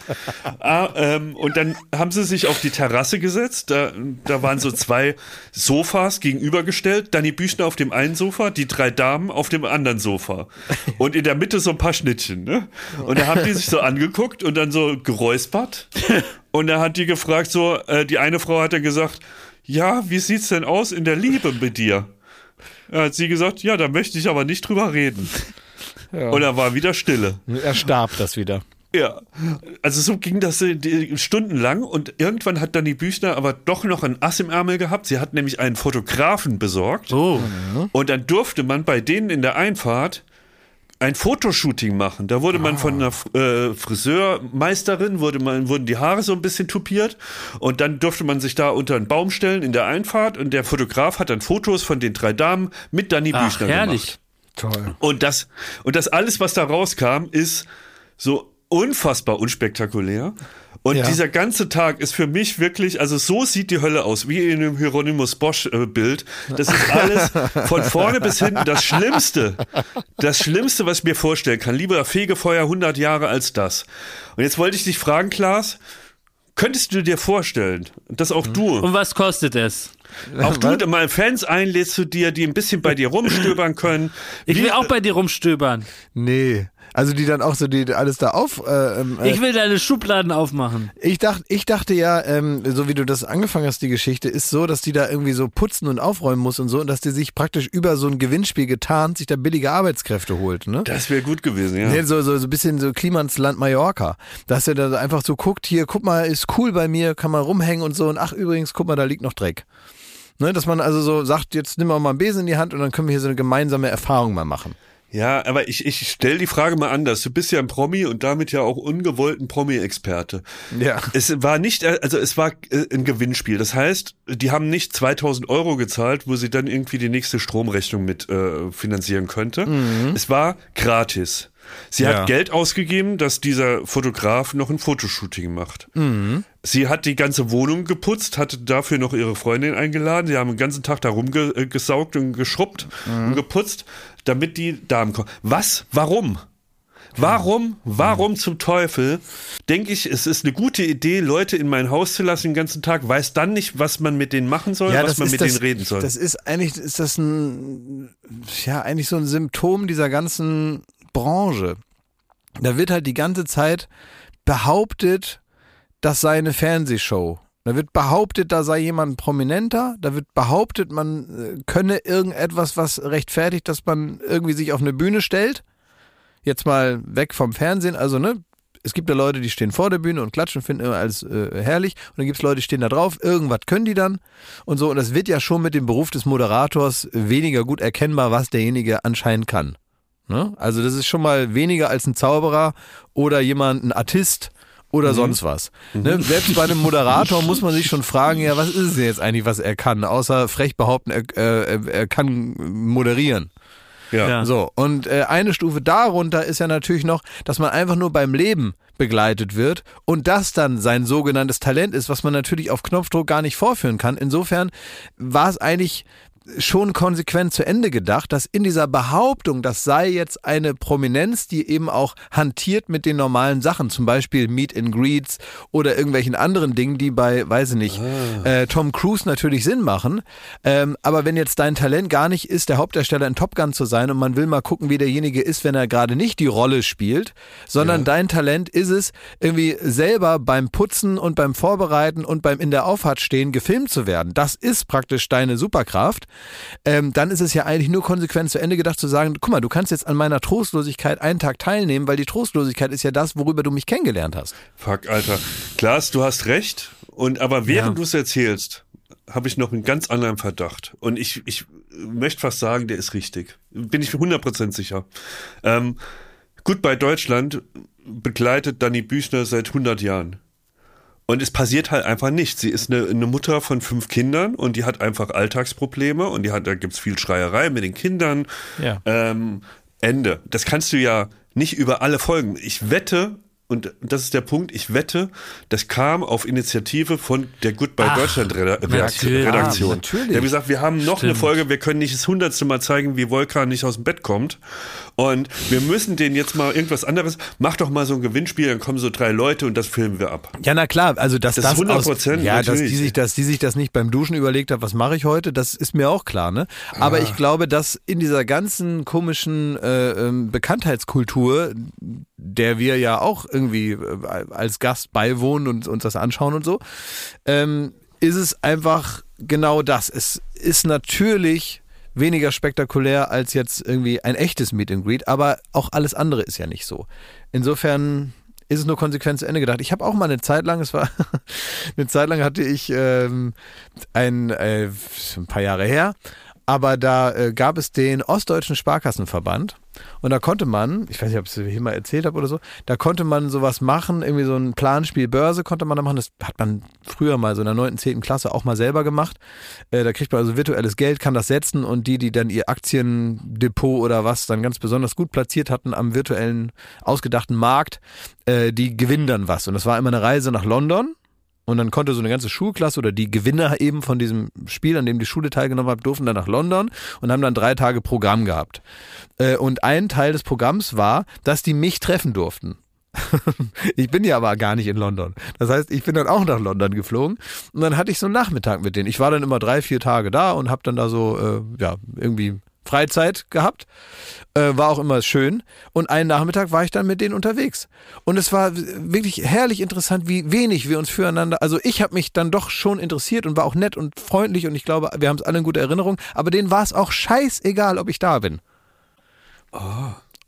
Ah, ähm, und dann haben sie sich auf die Terrasse gesetzt. Da, da waren so zwei Sofas gegenübergestellt. Danny Büchner auf dem einen Sofa, die drei Damen auf dem anderen Sofa. Und in der Mitte so ein paar Schnittchen. Ne? Und da haben die sich so angeguckt und dann so geräuspert. Und da hat die gefragt, so, äh, die eine Frau hat dann gesagt, ja, wie sieht's denn aus in der Liebe mit dir? Da hat sie gesagt, ja, da möchte ich aber nicht drüber reden. Und da war wieder Stille. Er starb das wieder. Ja, also so ging das äh, stundenlang und irgendwann hat dann die Büchner aber doch noch ein Ass im Ärmel gehabt. Sie hat nämlich einen Fotografen besorgt Oh. und dann durfte man bei denen in der Einfahrt ein Fotoshooting machen. Da wurde man von einer äh, Friseurmeisterin, wurde man, wurden die Haare so ein bisschen tupiert und dann durfte man sich da unter einen Baum stellen in der Einfahrt und der Fotograf hat dann Fotos von den drei Damen mit Danny Ach, Büchner herrlich. gemacht. Toll. Und das, und das alles, was da rauskam, ist so unfassbar unspektakulär. Und Ja. dieser ganze Tag ist für mich wirklich, also so sieht die Hölle aus, wie in dem Hieronymus Bosch äh, Bild. Das ist alles von vorne bis hinten das Schlimmste. Das Schlimmste, was ich mir vorstellen kann. Lieber Fegefeuer 100 Jahre als das. Und jetzt wollte ich dich fragen, Klaas, könntest du dir vorstellen, dass auch du Und was kostet es? auch du mal Fans einlädst zu dir, die ein bisschen bei dir rumstöbern können. Ich Wie- will auch bei dir rumstöbern. Nee. Also die dann auch so die alles da auf. Äh, ähm, äh, Ich will deine Schubladen aufmachen. Ich dachte, ich dachte ja, ähm, so wie du das angefangen hast, die Geschichte, ist so, dass die da irgendwie so putzen und aufräumen muss und so und dass die sich praktisch über so ein Gewinnspiel getarnt sich da billige Arbeitskräfte holt, ne? Das wäre gut gewesen, ja. Nee, so, so, so ein bisschen so Klimansland Mallorca. Dass er da einfach so guckt, hier, guck mal, ist cool bei mir, kann man rumhängen und so und ach übrigens, guck mal, da liegt noch Dreck. Ne, dass man also so sagt, jetzt nimm mal mal einen Besen in die Hand und dann können wir hier so eine gemeinsame Erfahrung mal machen. Ja, aber ich, ich stell die Frage mal anders. Du bist ja ein Promi und damit ja auch ungewollt ein Promi-Experte. Ja. Es war nicht, äh, also es war äh, ein Gewinnspiel. Das heißt, die haben nicht 2000 Euro gezahlt, wo sie dann irgendwie die nächste Stromrechnung mit äh, finanzieren könnte. Es war gratis. Sie Ja. hat Geld ausgegeben, dass dieser Fotograf noch ein Fotoshooting macht. Sie hat die ganze Wohnung geputzt, hatte dafür noch ihre Freundin eingeladen. Sie haben den ganzen Tag da rumgesaugt und geschrubbt und geputzt, damit die Damen kommen. Was? Warum? Warum, warum zum Teufel denke ich, es ist eine gute Idee, Leute in mein Haus zu lassen den ganzen Tag, weiß dann nicht, was man mit denen machen soll, was man mit das, denen reden soll. Das ist eigentlich, ist das ein, ja, eigentlich so ein Symptom dieser ganzen Branche. Da wird halt die ganze Zeit behauptet, das sei eine Fernsehshow. Da wird behauptet, da sei jemand prominenter, da wird behauptet, man äh, könne irgendetwas, was rechtfertigt, dass man irgendwie sich auf eine Bühne stellt. Jetzt mal weg vom Fernsehen, also ne, es gibt ja Leute, die stehen vor der Bühne und klatschen, finden immer alles äh, herrlich. Und dann gibt es Leute, die stehen da drauf, irgendwas können die dann und so. Und das wird ja schon mit dem Beruf des Moderators weniger gut erkennbar, was derjenige anscheinend kann. Ne? Also das ist schon mal weniger als ein Zauberer oder jemand, ein Artist oder mhm. sonst was. Ne? Selbst bei einem Moderator muss man sich schon fragen, ja, was ist es jetzt eigentlich, was er kann, außer frech behaupten, er, äh, er kann moderieren. Ja. So, und äh, eine Stufe darunter ist ja natürlich noch, dass man einfach nur beim Leben begleitet wird und das dann sein sogenanntes Talent ist, was man natürlich auf Knopfdruck gar nicht vorführen kann. Insofern war es eigentlich schon konsequent zu Ende gedacht, dass in dieser Behauptung, das sei jetzt eine Prominenz, die eben auch hantiert mit den normalen Sachen, zum Beispiel Meet and Greets oder irgendwelchen anderen Dingen, die bei, weiß ich nicht, ah. äh, Tom Cruise natürlich Sinn machen. Ähm, aber wenn jetzt dein Talent gar nicht ist, der Hauptdarsteller in Top Gun zu sein und man will mal gucken, wie derjenige ist, wenn er gerade nicht die Rolle spielt, sondern ja. dein Talent ist es, irgendwie selber beim Putzen und beim Vorbereiten und beim in der Auffahrt stehen gefilmt zu werden. Das ist praktisch deine Superkraft ähm, dann ist es ja eigentlich nur konsequent zu Ende gedacht zu sagen, guck mal, du kannst jetzt an meiner Trostlosigkeit einen Tag teilnehmen, weil die Trostlosigkeit ist ja das, worüber du mich kennengelernt hast. Fuck, Alter. Klaas, du hast recht. Und aber während ja. du es erzählst, habe ich noch einen ganz anderen Verdacht. Und ich, ich möchte fast sagen, der ist richtig. Bin ich 100% sicher. Ähm, gut, bei Deutschland begleitet Danny Büchner seit 100 Jahren. Und es passiert halt einfach nichts. Sie ist eine, eine, Mutter von fünf Kindern und die hat einfach Alltagsprobleme und die hat, da gibt's viel Schreierei mit den Kindern. Ja. Ähm, Ende. Das kannst du ja nicht über alle Folgen. Ich wette, und das ist der Punkt, ich wette, das kam auf Initiative von der Goodbye Ach, Deutschland Redaktion. Redaktion. Ja, natürlich. Der hat gesagt, wir haben noch Stimmt. eine Folge, wir können nicht das hundertste Mal zeigen, wie Volkan nicht aus dem Bett kommt. Und wir müssen den jetzt mal irgendwas anderes, mach doch mal so ein Gewinnspiel, dann kommen so drei Leute und das filmen wir ab. Ja, na klar, also dass das, das 100 Prozent. Ja, dass die, sich, dass die sich das nicht beim Duschen überlegt hat, was mache ich heute, das ist mir auch klar, ne? Aber ah. ich glaube, dass in dieser ganzen komischen äh, ähm, Bekanntheitskultur, der wir ja auch irgendwie äh, als Gast beiwohnen und uns das anschauen und so, ähm, ist es einfach genau das. Es ist natürlich weniger spektakulär als jetzt irgendwie ein echtes Meet and Greet, aber auch alles andere ist ja nicht so. Insofern ist es nur konsequent zu Ende gedacht. Ich habe auch mal eine Zeit lang, es war eine Zeit lang hatte ich ähm, ein, äh, ein paar Jahre her, aber da äh, gab es den Ostdeutschen Sparkassenverband und da konnte man, ich weiß nicht, ob ich es hier mal erzählt habe oder so, da konnte man sowas machen, irgendwie so ein Planspiel Börse konnte man da machen. Das hat man früher mal so in der 9., 10. Klasse auch mal selber gemacht. Äh, da kriegt man also virtuelles Geld, kann das setzen und die, die dann ihr Aktiendepot oder was dann ganz besonders gut platziert hatten am virtuellen ausgedachten Markt, äh, die gewinnen dann was. Und das war immer eine Reise nach London und dann konnte so eine ganze Schulklasse oder die Gewinner eben von diesem Spiel, an dem die Schule teilgenommen hat, durften dann nach London und haben dann drei Tage Programm gehabt. Äh, und ein Teil des Programms war, dass die mich treffen durften. ich bin ja aber gar nicht in London. Das heißt, ich bin dann auch nach London geflogen und dann hatte ich so einen Nachmittag mit denen. Ich war dann immer drei, vier Tage da und habe dann da so, äh, ja, irgendwie Freizeit gehabt. Äh, war auch immer schön. Und einen Nachmittag war ich dann mit denen unterwegs. Und es war wirklich herrlich interessant, wie wenig wir uns füreinander. Also ich habe mich dann doch schon interessiert und war auch nett und freundlich und ich glaube, wir haben es alle in guter Erinnerung. Aber denen war es auch scheißegal, ob ich da bin. Oh,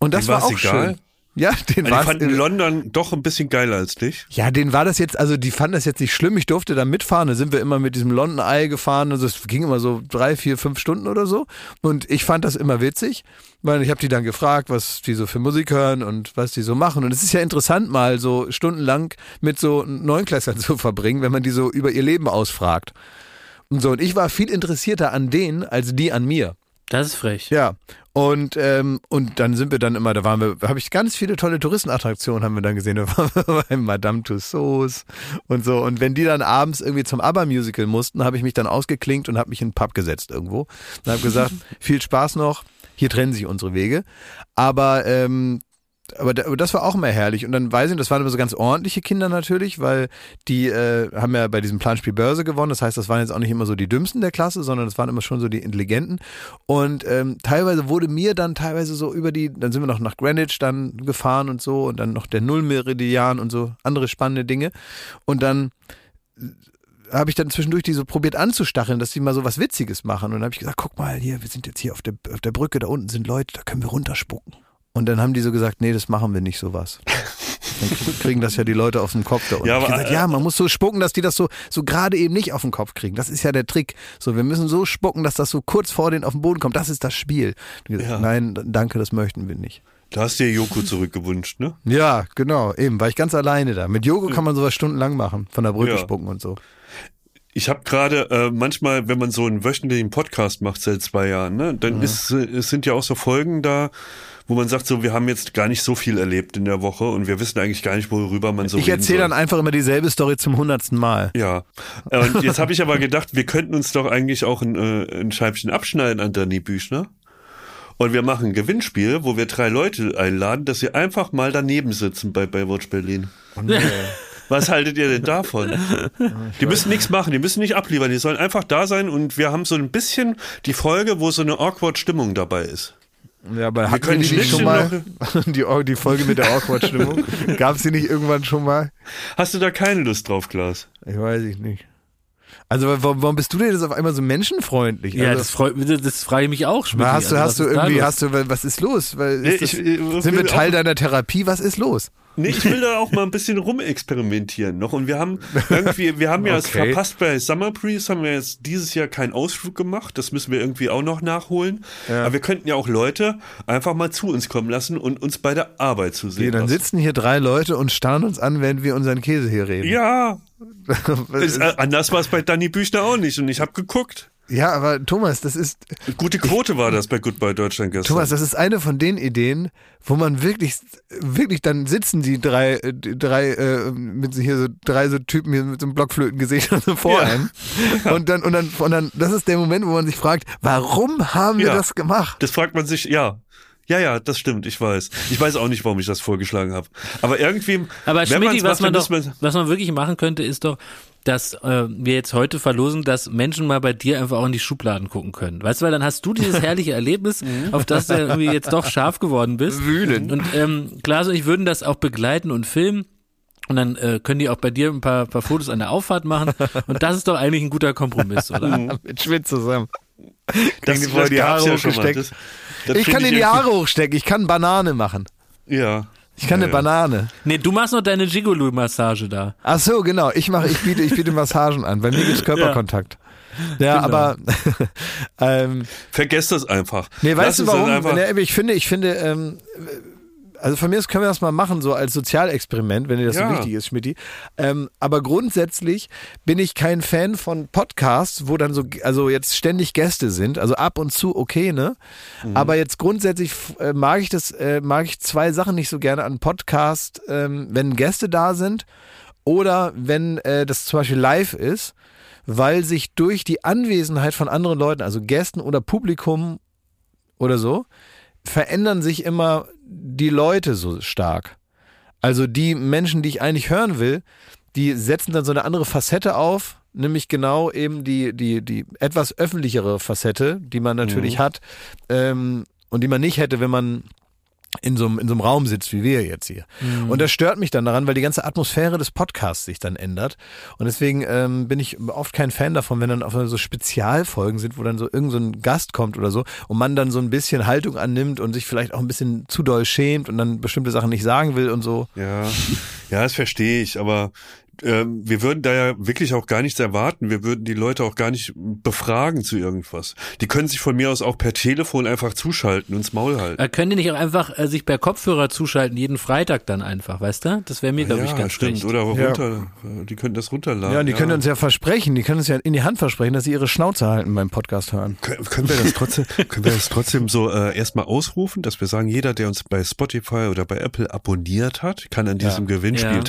und das war auch egal? schön. Ja, den war. Die fanden London doch ein bisschen geiler als dich. Ja, den war das jetzt, also die fanden das jetzt nicht schlimm. Ich durfte da mitfahren. Da sind wir immer mit diesem London Eye gefahren. Also es ging immer so drei, vier, fünf Stunden oder so. Und ich fand das immer witzig, weil ich habe die dann gefragt, was die so für Musik hören und was die so machen. Und es ist ja interessant, mal so stundenlang mit so Neunklässlern zu verbringen, wenn man die so über ihr Leben ausfragt. Und so. Und ich war viel interessierter an denen als die an mir. Das ist frech. Ja. Und, ähm, und dann sind wir dann immer, da waren wir, habe ich ganz viele tolle Touristenattraktionen haben wir dann gesehen. Da waren wir bei Madame Tussauds und so. Und wenn die dann abends irgendwie zum ABBA-Musical mussten, habe ich mich dann ausgeklinkt und habe mich in den Pub gesetzt irgendwo. Und habe gesagt, viel Spaß noch, hier trennen sich unsere Wege. Aber ähm, aber, das war auch immer herrlich. Und dann weiß ich, das waren immer so ganz ordentliche Kinder natürlich, weil die äh, haben ja bei diesem Planspiel Börse gewonnen. Das heißt, das waren jetzt auch nicht immer so die Dümmsten der Klasse, sondern das waren immer schon so die Intelligenten. Und ähm, teilweise wurde mir dann teilweise so über die, dann sind wir noch nach Greenwich dann gefahren und so und dann noch der Nullmeridian und so andere spannende Dinge. Und dann habe ich dann zwischendurch die so probiert anzustacheln, dass sie mal so was Witziges machen. Und dann habe ich gesagt, guck mal hier, wir sind jetzt hier auf der, auf der Brücke, da unten sind Leute, da können wir runterspucken. Und dann haben die so gesagt, nee, das machen wir nicht sowas. Dann kriegen das ja die Leute auf den Kopf da unten. Ja, Ja, ich aber, gesagt, äh, ja, man muss so spucken, dass die das so, so gerade eben nicht auf den Kopf kriegen. Das ist ja der Trick. So, wir müssen so spucken, dass das so kurz vor denen auf den Boden kommt. Das ist das Spiel. Gesagt, Ja. Nein, danke, das möchten wir nicht. Da hast du dir Joko zurückgewünscht, ne? Ja, genau, eben, war ich ganz alleine da. Mit Yoga kann man sowas stundenlang machen, von der Brücke Ja. spucken und so. Ich habe gerade äh, manchmal, wenn man so einen wöchentlichen Podcast macht seit zwei Jahren, ne, dann ist äh, es sind ja auch so Folgen da, wo man sagt, so wir haben jetzt gar nicht so viel erlebt in der Woche und wir wissen eigentlich gar nicht, worüber man so ich erzähle dann einfach immer dieselbe Story zum hundertsten Mal. Ja, und jetzt habe ich aber gedacht, wir könnten uns doch eigentlich auch ein, äh, ein Scheibchen abschneiden an Danny Büchner. Und wir machen ein Gewinnspiel, wo wir drei Leute einladen, dass sie einfach mal daneben sitzen bei Baywatch Berlin. Was haltet ihr denn davon? Die müssen nichts machen, die müssen nicht abliefern, die sollen einfach da sein und wir haben so ein bisschen die Folge, wo so eine awkward Stimmung dabei ist. Ja, aber hatten können wir die nicht schon mal, die, die Folge mit der Awkward-Stimmung, gab es die nicht irgendwann schon mal? Hast du da keine Lust drauf, Klaas? Ich weiß ich nicht. Also warum, warum bist du denn jetzt auf einmal so menschenfreundlich? Ja, also, das freut mich, das frage ich mich auch. Schmidt. hast du, Also, hast du ist irgendwie, los? hast du, was ist los? Weil Nee, ist das, ich- ich sind wir Teil auch- deiner Therapie? Was ist los? Nee, ich will da auch mal ein bisschen rumexperimentieren noch. Und wir haben irgendwie, wir haben ja es Okay. verpasst bei Summer Breeze, haben wir jetzt dieses Jahr keinen Ausflug gemacht. Das müssen wir irgendwie auch noch nachholen. Aber wir könnten ja auch Leute einfach mal zu uns kommen lassen und uns bei der Arbeit zu sehen. Okay, dann lassen. sitzen hier drei Leute und starren uns an, während wir unseren Käse hier reden. Ja, ist- äh, anders war es bei Danny Büchner auch nicht. Und ich habe geguckt. Ja, aber Thomas, das ist, Gute Quote war das bei Goodbye Deutschland gestern. Thomas, das ist eine von den Ideen, wo man wirklich, wirklich dann sitzen die drei, die drei, äh, mit hier so drei so Typen hier mit so einem Blockflötengesicht und so vor Ja. einem. Und dann, und dann, und dann, das ist der Moment, wo man sich fragt, warum haben wir Ja. das gemacht? Das fragt man sich, ja. Ja, ja, das stimmt, ich weiß. Ich weiß auch nicht, warum ich das vorgeschlagen habe. Aber irgendwie, Aber wenn Schmidt, man's was man doch, was man wirklich machen könnte, ist doch, dass äh, wir jetzt heute verlosen, dass Menschen mal bei dir einfach auch in die Schubladen gucken können. Weißt du, weil dann hast du dieses herrliche Erlebnis, auf das du irgendwie jetzt doch scharf geworden bist. Wühlend. Und ähm, Klaas und ich würden das auch begleiten und filmen. Und dann äh, können die auch bei dir ein paar, paar Fotos an der Auffahrt machen. Und das ist doch eigentlich ein guter Kompromiss, oder? Mit Schmidt zusammen. das, die vorher die gab's Haare schon mal. hochgesteckt. Das, das Ich kann in die Haare hochstecken, ich kann Banane machen. Ja. Ich kann Ja, eine ja. Banane. Nee, du machst noch deine Gigolo-Massage da. Ach so, genau. Ich mache, ich biete, ich biete Massagen an. Bei mir gibt's Körperkontakt. Ja, Genau. aber ähm, Vergesst das einfach. Nee, Lass weißt du es dann warum? Einfach, Nee, ich finde, ich finde, ähm, also von mir aus können wir das mal machen, so als Sozialexperiment, wenn dir das Ja. so wichtig ist, Schmidti. Ähm, aber grundsätzlich bin ich kein Fan von Podcasts, wo dann so, also jetzt ständig Gäste sind. Also ab und zu okay, ne? Mhm. Aber jetzt grundsätzlich äh, mag ich das, äh, mag ich zwei Sachen nicht so gerne an Podcast, ähm, wenn Gäste da sind oder wenn äh, das zum Beispiel live ist, weil sich durch die Anwesenheit von anderen Leuten, also Gästen oder Publikum oder so, verändern sich immer die Leute so stark. Also die Menschen, die ich eigentlich hören will, die setzen dann so eine andere Facette auf, nämlich genau eben die, die, die etwas öffentlichere Facette, die man natürlich hat ähm, und die man nicht hätte, wenn man in so, einem, in so einem Raum sitzt, wie wir jetzt hier. Und das stört mich dann daran, weil die ganze Atmosphäre des Podcasts sich dann ändert. Und deswegen ähm, bin ich oft kein Fan davon, wenn dann auf so Spezialfolgen sind, wo dann so irgend so ein Gast kommt oder so und man dann so ein bisschen Haltung annimmt und sich vielleicht auch ein bisschen zu doll schämt und dann bestimmte Sachen nicht sagen will und so. Ja, ja, das verstehe ich, aber ähm, wir würden da ja wirklich auch gar nichts erwarten. Wir würden die Leute auch gar nicht befragen zu irgendwas. Die können sich von mir aus auch per Telefon einfach zuschalten und ins Maul halten. Äh, können die nicht auch einfach äh, sich per Kopfhörer zuschalten, jeden Freitag dann einfach, weißt du? Das wäre mir, glaube ich, ganz stimmt. recht. Oder Ja. runter, die können das runterladen. Ja, und die können uns ja versprechen, die können uns ja in die Hand versprechen, dass sie ihre Schnauze halten beim Podcast hören. Können können wir das trotzdem, können wir das trotzdem so äh, erstmal ausrufen, dass wir sagen, jeder, der uns bei Spotify oder bei Apple abonniert hat, kann an diesem Gewinnspiel Ja.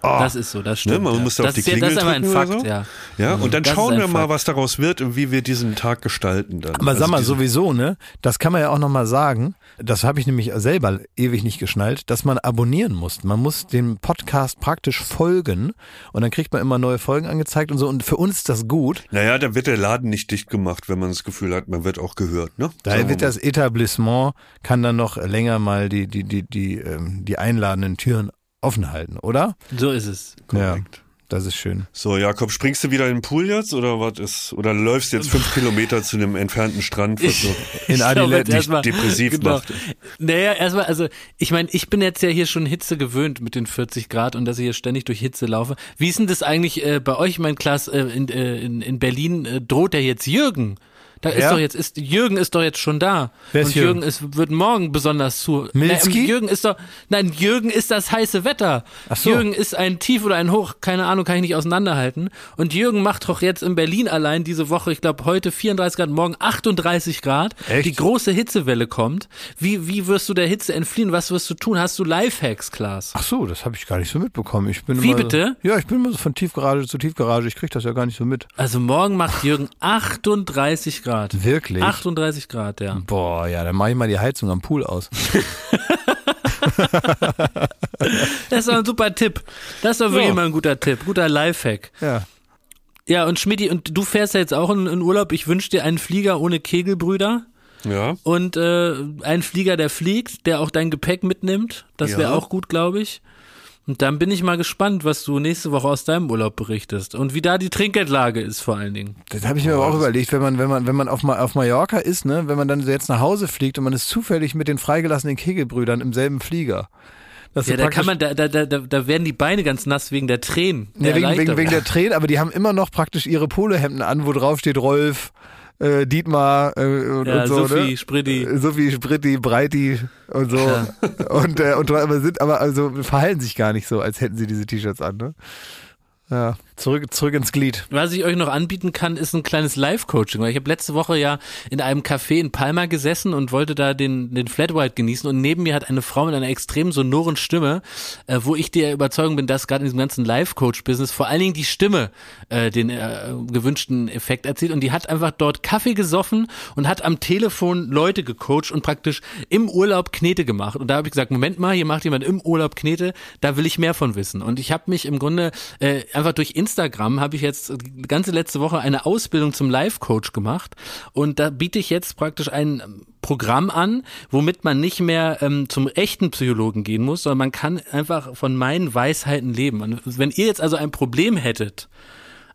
Teilnehmen. Das ist so, das stimmt. Ne, man ja. muss da auf das die ist ja, Klingel das ist aber ein drücken oder Fakt, so. ja. Ja, und dann Das schauen wir mal, Fakt. was daraus wird und wie wir diesen Tag gestalten dann. Aber Also sag mal, sowieso, ne? Das kann man ja auch nochmal sagen. Das habe ich nämlich selber ewig nicht geschnallt, dass man abonnieren muss. Man muss dem Podcast praktisch folgen und dann kriegt man immer neue Folgen angezeigt und so. Und für uns ist das gut. Naja, dann wird der Laden nicht dicht gemacht, wenn man das Gefühl hat, man wird auch gehört, ne? Daher wird das Etablissement, kann dann noch länger mal die, die, die, die, ähm, die einladenden Türen offen halten, oder? So ist es. Ja. Korrekt. Das ist schön. So, Jakob, springst du wieder in den Pool jetzt oder was ist? Oder läufst jetzt fünf Kilometer zu einem entfernten Strand, was so In Adelaide dich erstmal- depressiv genau. macht? Naja, erstmal, also ich meine, ich bin jetzt ja hier schon Hitze gewöhnt mit den 40 Grad und dass ich hier ständig durch Hitze laufe. Wie ist denn das eigentlich äh, bei euch, mein Klaas, äh, in, äh, in, in Berlin äh, droht der jetzt Jürgen? Da ist Ja? doch jetzt, ist, Jürgen ist doch jetzt schon da. Wer ist und Jürgen? Jürgen ist, wird morgen besonders zu. Milski? Nein, Jürgen ist doch, nein, Jürgen ist das heiße Wetter. Ach so. Jürgen ist ein Tief oder ein Hoch, keine Ahnung, kann ich nicht auseinanderhalten. Und Jürgen macht doch jetzt in Berlin allein diese Woche, ich glaube heute 34 Grad, morgen 38 Grad. Echt? Die große Hitzewelle kommt. Wie, wie wirst du der Hitze entfliehen? Was wirst du tun? Hast du Lifehacks, Klaas? Ach so, das habe ich gar nicht so mitbekommen. Ich bin Wie immer bitte? Ja, ich bin immer so von Tiefgarage zu Tiefgarage. Ich krieg das ja gar nicht so mit. Also morgen macht Jürgen 38 Grad. Wirklich? 38 Grad, ja. Boah, ja, dann mache ich mal die Heizung am Pool aus. Das ist doch ein super Tipp. Das ist doch wirklich Ja. mal ein guter Tipp. Guter Lifehack. Ja. Ja, und Schmidti, und du fährst ja jetzt auch in, in Urlaub. Ich wünsche dir einen Flieger ohne Kegelbrüder Ja. und äh, einen Flieger, der fliegt, der auch dein Gepäck mitnimmt. Das wäre Ja. auch gut, glaube ich. Und dann bin ich mal gespannt, was du nächste Woche aus deinem Urlaub berichtest und wie da die Trinkgeldlage ist vor allen Dingen. Das habe ich mir aber auch überlegt, wenn man, wenn man, wenn man auf, auf Mallorca ist, ne, wenn man dann so jetzt nach Hause fliegt und man ist zufällig mit den freigelassenen Kegelbrüdern im selben Flieger. Das Ja, da kann man, da, da, da, da werden die Beine ganz nass wegen der Tränen. Ja, wegen, wegen, wegen der Tränen, aber die haben immer noch praktisch ihre Polohemden an, wo drauf steht Rolf, äh, Dietmar äh, und, Ja, und so. Sophie, ne? Spritti. Äh, Sophie, Spritti, Breiti und so. Und, äh, und aber sind aber also verhalten sich gar nicht so, als hätten sie diese T-Shirts an, ne? Ja, zurück, zurück ins Glied. Was ich euch noch anbieten kann, ist ein kleines Live-Coaching. Ich habe letzte Woche ja in einem Café in Palma gesessen und wollte da den, den Flat White genießen. Und neben mir hat eine Frau mit einer extrem sonoren Stimme, äh, wo ich der Überzeugung bin, dass gerade in diesem ganzen Live-Coach-Business vor allen Dingen die Stimme äh, den äh, gewünschten Effekt erzielt. Und die hat einfach dort Kaffee gesoffen und hat am Telefon Leute gecoacht und praktisch im Urlaub Knete gemacht. Und da habe ich gesagt, Moment mal, hier macht jemand im Urlaub Knete, da will ich mehr von wissen. Und ich habe mich im Grunde äh, einfach durch Instagram habe ich jetzt ganze letzte Woche eine Ausbildung zum Life-Coach gemacht. Und da biete ich jetzt praktisch ein Programm an, womit man nicht mehr ähm, zum echten Psychologen gehen muss, sondern man kann einfach von meinen Weisheiten leben. Und wenn ihr jetzt also ein Problem hättet,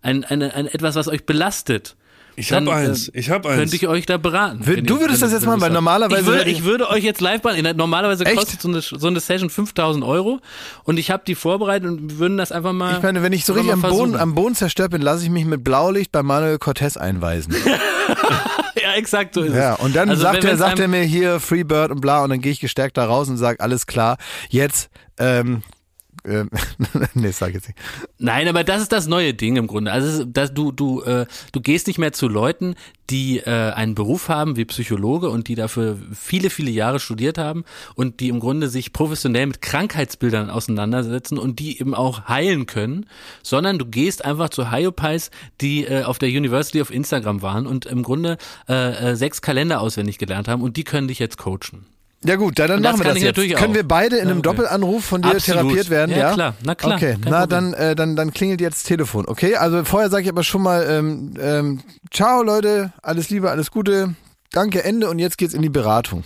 ein, eine, ein etwas, was euch belastet, Ich dann, hab eins. äh, Ich hab eins. könnte ich euch da beraten. Du würdest das jetzt ihr weil normalerweise Ich würde, ich- würde euch jetzt live beraten. Normalerweise Echt? kostet so eine, so eine Session 5000 Euro und ich habe die vorbereitet und wir würden das einfach mal. Ich meine, wenn ich so richtig am Boden, am Boden zerstört bin, lasse ich mich mit Blaulicht bei Manuel Cortez einweisen. ja, exakt so ist Ja, es. und dann Also sagt, wenn- er, sagt er mir hier Freebird und bla und dann gehe ich gestärkt da raus und sage, alles klar, jetzt, ähm, ähm, nee, sag jetzt nicht. Nein, aber das ist das neue Ding im Grunde. Also dass du du äh, du gehst nicht mehr zu Leuten, die äh, einen Beruf haben wie Psychologe und die dafür viele viele Jahre studiert haben und die im Grunde sich professionell mit Krankheitsbildern auseinandersetzen und die eben auch heilen können, sondern du gehst einfach zu Hyopies, die äh, auf der University of Instagram waren und im Grunde äh, äh, sechs Kalender auswendig gelernt haben und die können dich jetzt coachen. Ja gut, dann, dann machen wir das jetzt. Können wir beide in einem okay. Doppelanruf von dir Absolut. therapiert werden? Ja, Ja, klar. Na klar. Okay, na dann, äh, dann, dann klingelt jetzt das Telefon. Okay, also vorher sage ich aber schon mal, ähm, ähm, ciao Leute, alles Liebe, alles Gute, danke, Ende und jetzt geht's in die Beratung.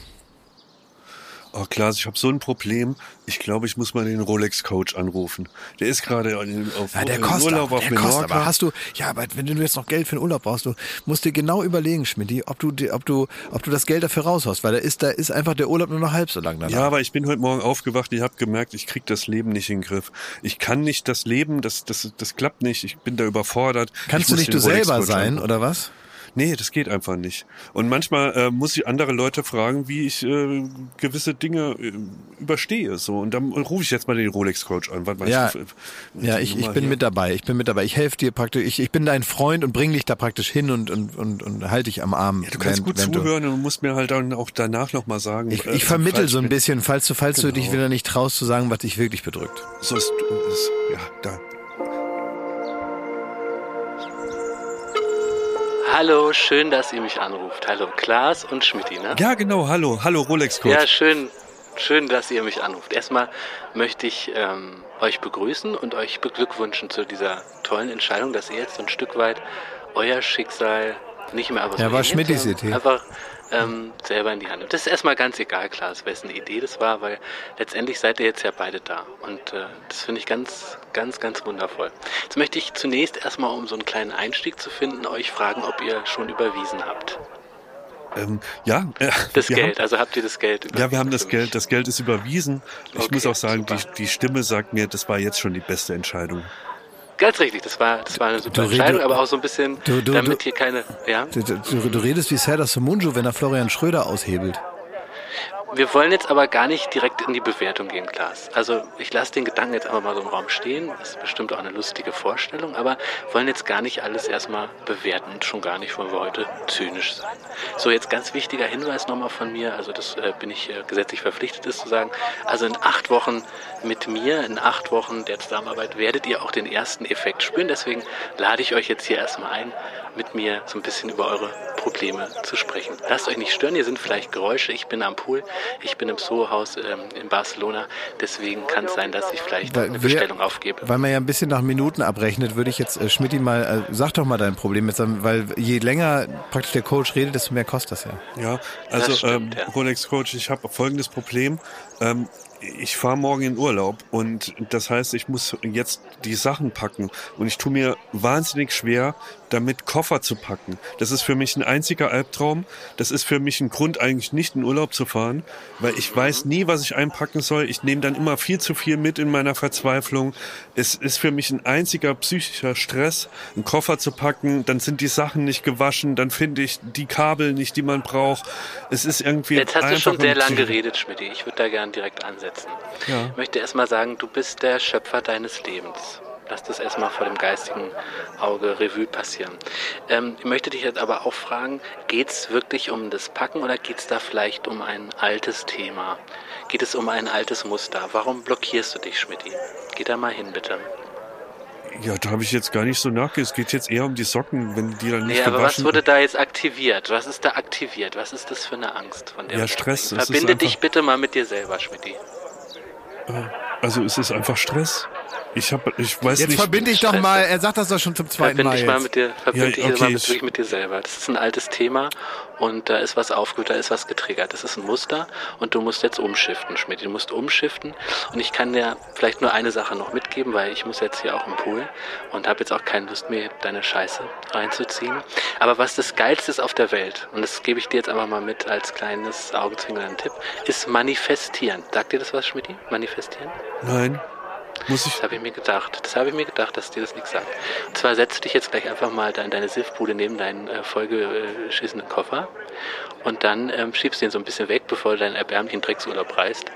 Oh Klaas, ich habe so ein Problem. Ich glaube, ich muss mal den Rolex-Coach anrufen. Der ist gerade auf Ja, der kostet, Urlaub auf der kostet, aber hast du, ja, aber wenn du jetzt noch Geld für den Urlaub brauchst, du musst dir genau überlegen, Schmidti, ob du, ob du, ob du das Geld dafür raushaust, weil da ist, da ist einfach der Urlaub nur noch halb so lang danach. Ja, aber ich bin heute Morgen aufgewacht. Ich habe gemerkt, ich krieg das Leben nicht in den Griff. Ich kann nicht das Leben, das, das, das klappt nicht. Ich bin da überfordert. Kannst ich du nicht du selber sein, oder was? Nee, das geht einfach nicht. Und manchmal äh, muss ich andere Leute fragen, wie ich äh, gewisse Dinge äh, überstehe. So und dann rufe ich jetzt mal den Rolex-Coach an. Was meinst Ja. du? Ja, ich, ich bin mit dabei. Ich bin mit dabei. Ich helfe dir praktisch. Ich, ich bin dein Freund und bring dich da praktisch hin und, und, und, und halte dich am Arm. Ja, du kannst während- gut du- zuhören und musst mir halt dann auch danach nochmal sagen. Ich, äh, ich vermittel so ein bisschen, falls du, falls du dich Genau. wieder nicht traust zu sagen, was dich wirklich bedrückt. So ist, ist ja da. Hallo, schön, dass ihr mich anruft. Hallo, Klaas und Schmidti, ne? Ja, genau. Hallo, hallo Rolex-Coach. Ja, schön, schön, dass ihr mich anruft. Erstmal möchte ich ähm, euch begrüßen und euch beglückwünschen zu dieser tollen Entscheidung, dass ihr jetzt so ein Stück weit euer Schicksal Nicht mehr aber Ja, war sondern Idee. Einfach ähm, selber in die Hand. Und das ist erstmal ganz egal, klar, wessen Idee das war, weil letztendlich seid ihr jetzt ja beide da. Und äh, das finde ich ganz, ganz, ganz wundervoll. Jetzt möchte ich zunächst erstmal, um so einen kleinen Einstieg zu finden, euch fragen, ob ihr schon überwiesen habt. Ähm, ja, äh, Das Geld, Haben, also habt ihr das Geld überwiesen? ja, wir haben das Geld. Das Geld ist überwiesen. Ich Okay, muss auch sagen, die, die Stimme sagt mir, das war jetzt schon die beste Entscheidung. Ganz richtig, das war, das war eine super Du Entscheidung, aber auch so ein bisschen, Du- damit hier keine, ja. Du redest wie Serdar Somunju, wenn er Florian Schröder aushebelt. Wir wollen jetzt aber gar nicht direkt in die Bewertung gehen, Klaas. Also ich lasse den Gedanken jetzt einfach mal so im Raum stehen. Das ist bestimmt auch eine lustige Vorstellung, aber wollen jetzt gar nicht alles erstmal bewerten und schon gar nicht wollen wir heute zynisch sein. So, jetzt ganz wichtiger Hinweis nochmal von mir, also das äh, bin ich äh, gesetzlich verpflichtet, ist zu sagen, also in acht Wochen mit mir, in acht Wochen der Zusammenarbeit werdet ihr auch den ersten Effekt spüren. Deswegen lade ich euch jetzt hier erstmal ein, mit mir so ein bisschen über eure Probleme zu sprechen. Lasst euch nicht stören, hier sind vielleicht Geräusche. Ich bin am Pool, ich bin im Soho-Haus ähm, in Barcelona. Deswegen kann es sein, dass ich vielleicht Weil eine wir- Bestellung aufgebe. Weil man ja ein bisschen nach Minuten abrechnet, würde ich jetzt äh, Schmidti mal, äh, sag doch mal dein Problem jetzt, ähm, weil je länger praktisch der Coach redet, desto mehr kostet das ja. Ja, also stimmt, ähm, ja. Rolex Coach, ich habe folgendes Problem. Ähm, ich fahre morgen in Urlaub und das heißt, ich muss jetzt die Sachen packen und ich tue mir wahnsinnig schwer, damit Koffer zu packen. Das ist für mich ein einziger Albtraum. Das ist für mich ein Grund, eigentlich nicht in Urlaub zu fahren, weil ich weiß nie, was ich einpacken soll. Ich nehme dann immer viel zu viel mit in meiner Verzweiflung. Es ist für mich ein einziger psychischer Stress, einen Koffer zu packen. Dann sind die Sachen nicht gewaschen, dann finde ich die Kabel nicht, die man braucht. Es ist irgendwie Jetzt hast du schon sehr ein lang Psycho- geredet, Schmidt. Ich würde da gern direkt ansetzen. Ja. Ich möchte erstmal sagen, du bist der Schöpfer deines Lebens. Lass das erstmal vor dem geistigen Auge Revue passieren. Ähm, ich möchte dich jetzt aber auch fragen, geht es wirklich um das Packen oder geht es da vielleicht um ein altes Thema? Geht es um ein altes Muster? Warum blockierst du dich, Schmidt? Geh da mal hin, bitte. Ja, da habe ich jetzt gar nicht so nachgedacht. Es geht jetzt eher um die Socken, wenn die dann nicht Nee, aber was wurde da jetzt aktiviert? Was ist da aktiviert? Was ist das für eine Angst, von der Ja, Stress. Verbinde dich bitte mal mit dir selber, Schmidt. Also es ist einfach Stress. Ich habe, ich weiß Jetzt nicht. verbinde ich doch Scheiße. mal, er sagt das doch schon zum zweiten Verbinde Mal dich mal jetzt. mit dir, verbinde Ja, dich okay, mal mit, ich- wirklich mit dir selber. Das ist ein altes Thema und da ist was aufgehört, da ist was getriggert. Das ist ein Muster und du musst jetzt umschiften, Schmidt. Du musst umschiften und ich kann dir vielleicht nur eine Sache noch mitgeben, weil ich muss jetzt hier auch im Pool und habe jetzt auch keine Lust mehr, deine Scheiße reinzuziehen. Aber was das Geilste ist auf der Welt, und das gebe ich dir jetzt einfach mal mit als kleines Augenzwinkern Tipp, ist manifestieren. Sagt dir das was, Schmidt? Manifestieren? Nein. Muss ich. Das habe ich mir gedacht. Das habe ich mir gedacht, dass dir das nichts sagt. Und zwar setzt dich jetzt gleich einfach mal in deine Siffbude neben deinen äh, vollgeschissenen Koffer und dann ähm, schiebst du ihn so ein bisschen weg, bevor du deinen erbärmlichen Drecksurlaub reist.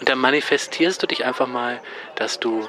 Und dann manifestierst du dich einfach mal, dass du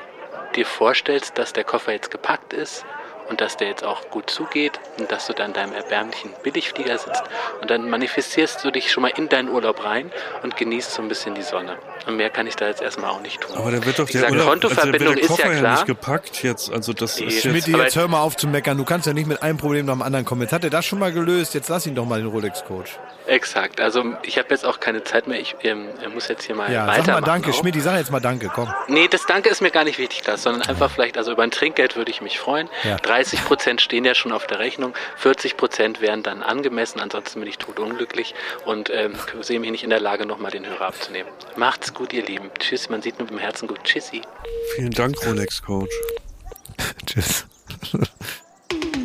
dir vorstellst, dass der Koffer jetzt gepackt ist und dass der jetzt auch gut zugeht und dass du dann in deinem erbärmlichen Billigflieger sitzt und dann manifestierst du dich schon mal in deinen Urlaub rein und genießt so ein bisschen die Sonne. Und mehr kann ich da jetzt erstmal auch nicht tun. Aber da wird doch Wie der gesagt, Urlaub, also Kontoverbindung der ist ja klar. nicht gepackt jetzt. Also das Nee, ist Schmidt, jetzt. Schmidti, Aber- jetzt hör mal auf zu meckern. Du kannst ja nicht mit einem Problem nach dem anderen kommen. Jetzt hat er das schon mal gelöst. Jetzt lass ihn doch mal den Rolex-Coach. Exakt. Also ich habe jetzt auch keine Zeit mehr. Ich ähm, muss jetzt hier mal Ja, weitermachen. sag mal Danke. auch. Schmidti, sag jetzt mal Danke. Komm. Nee, das Danke ist mir gar nicht wichtig, Klaas, sondern einfach vielleicht, also über ein Trinkgeld würde ich mich freuen. Ja. 30 Prozent stehen ja schon auf der Rechnung, 40 Prozent wären dann angemessen, ansonsten bin ich totunglücklich und ähm, sehe mich nicht in der Lage, nochmal den Hörer abzunehmen. Macht's gut, ihr Lieben. Tschüss, man sieht nur im Herzen gut. Tschüssi. Vielen Dank, Rolex Coach. Tschüss.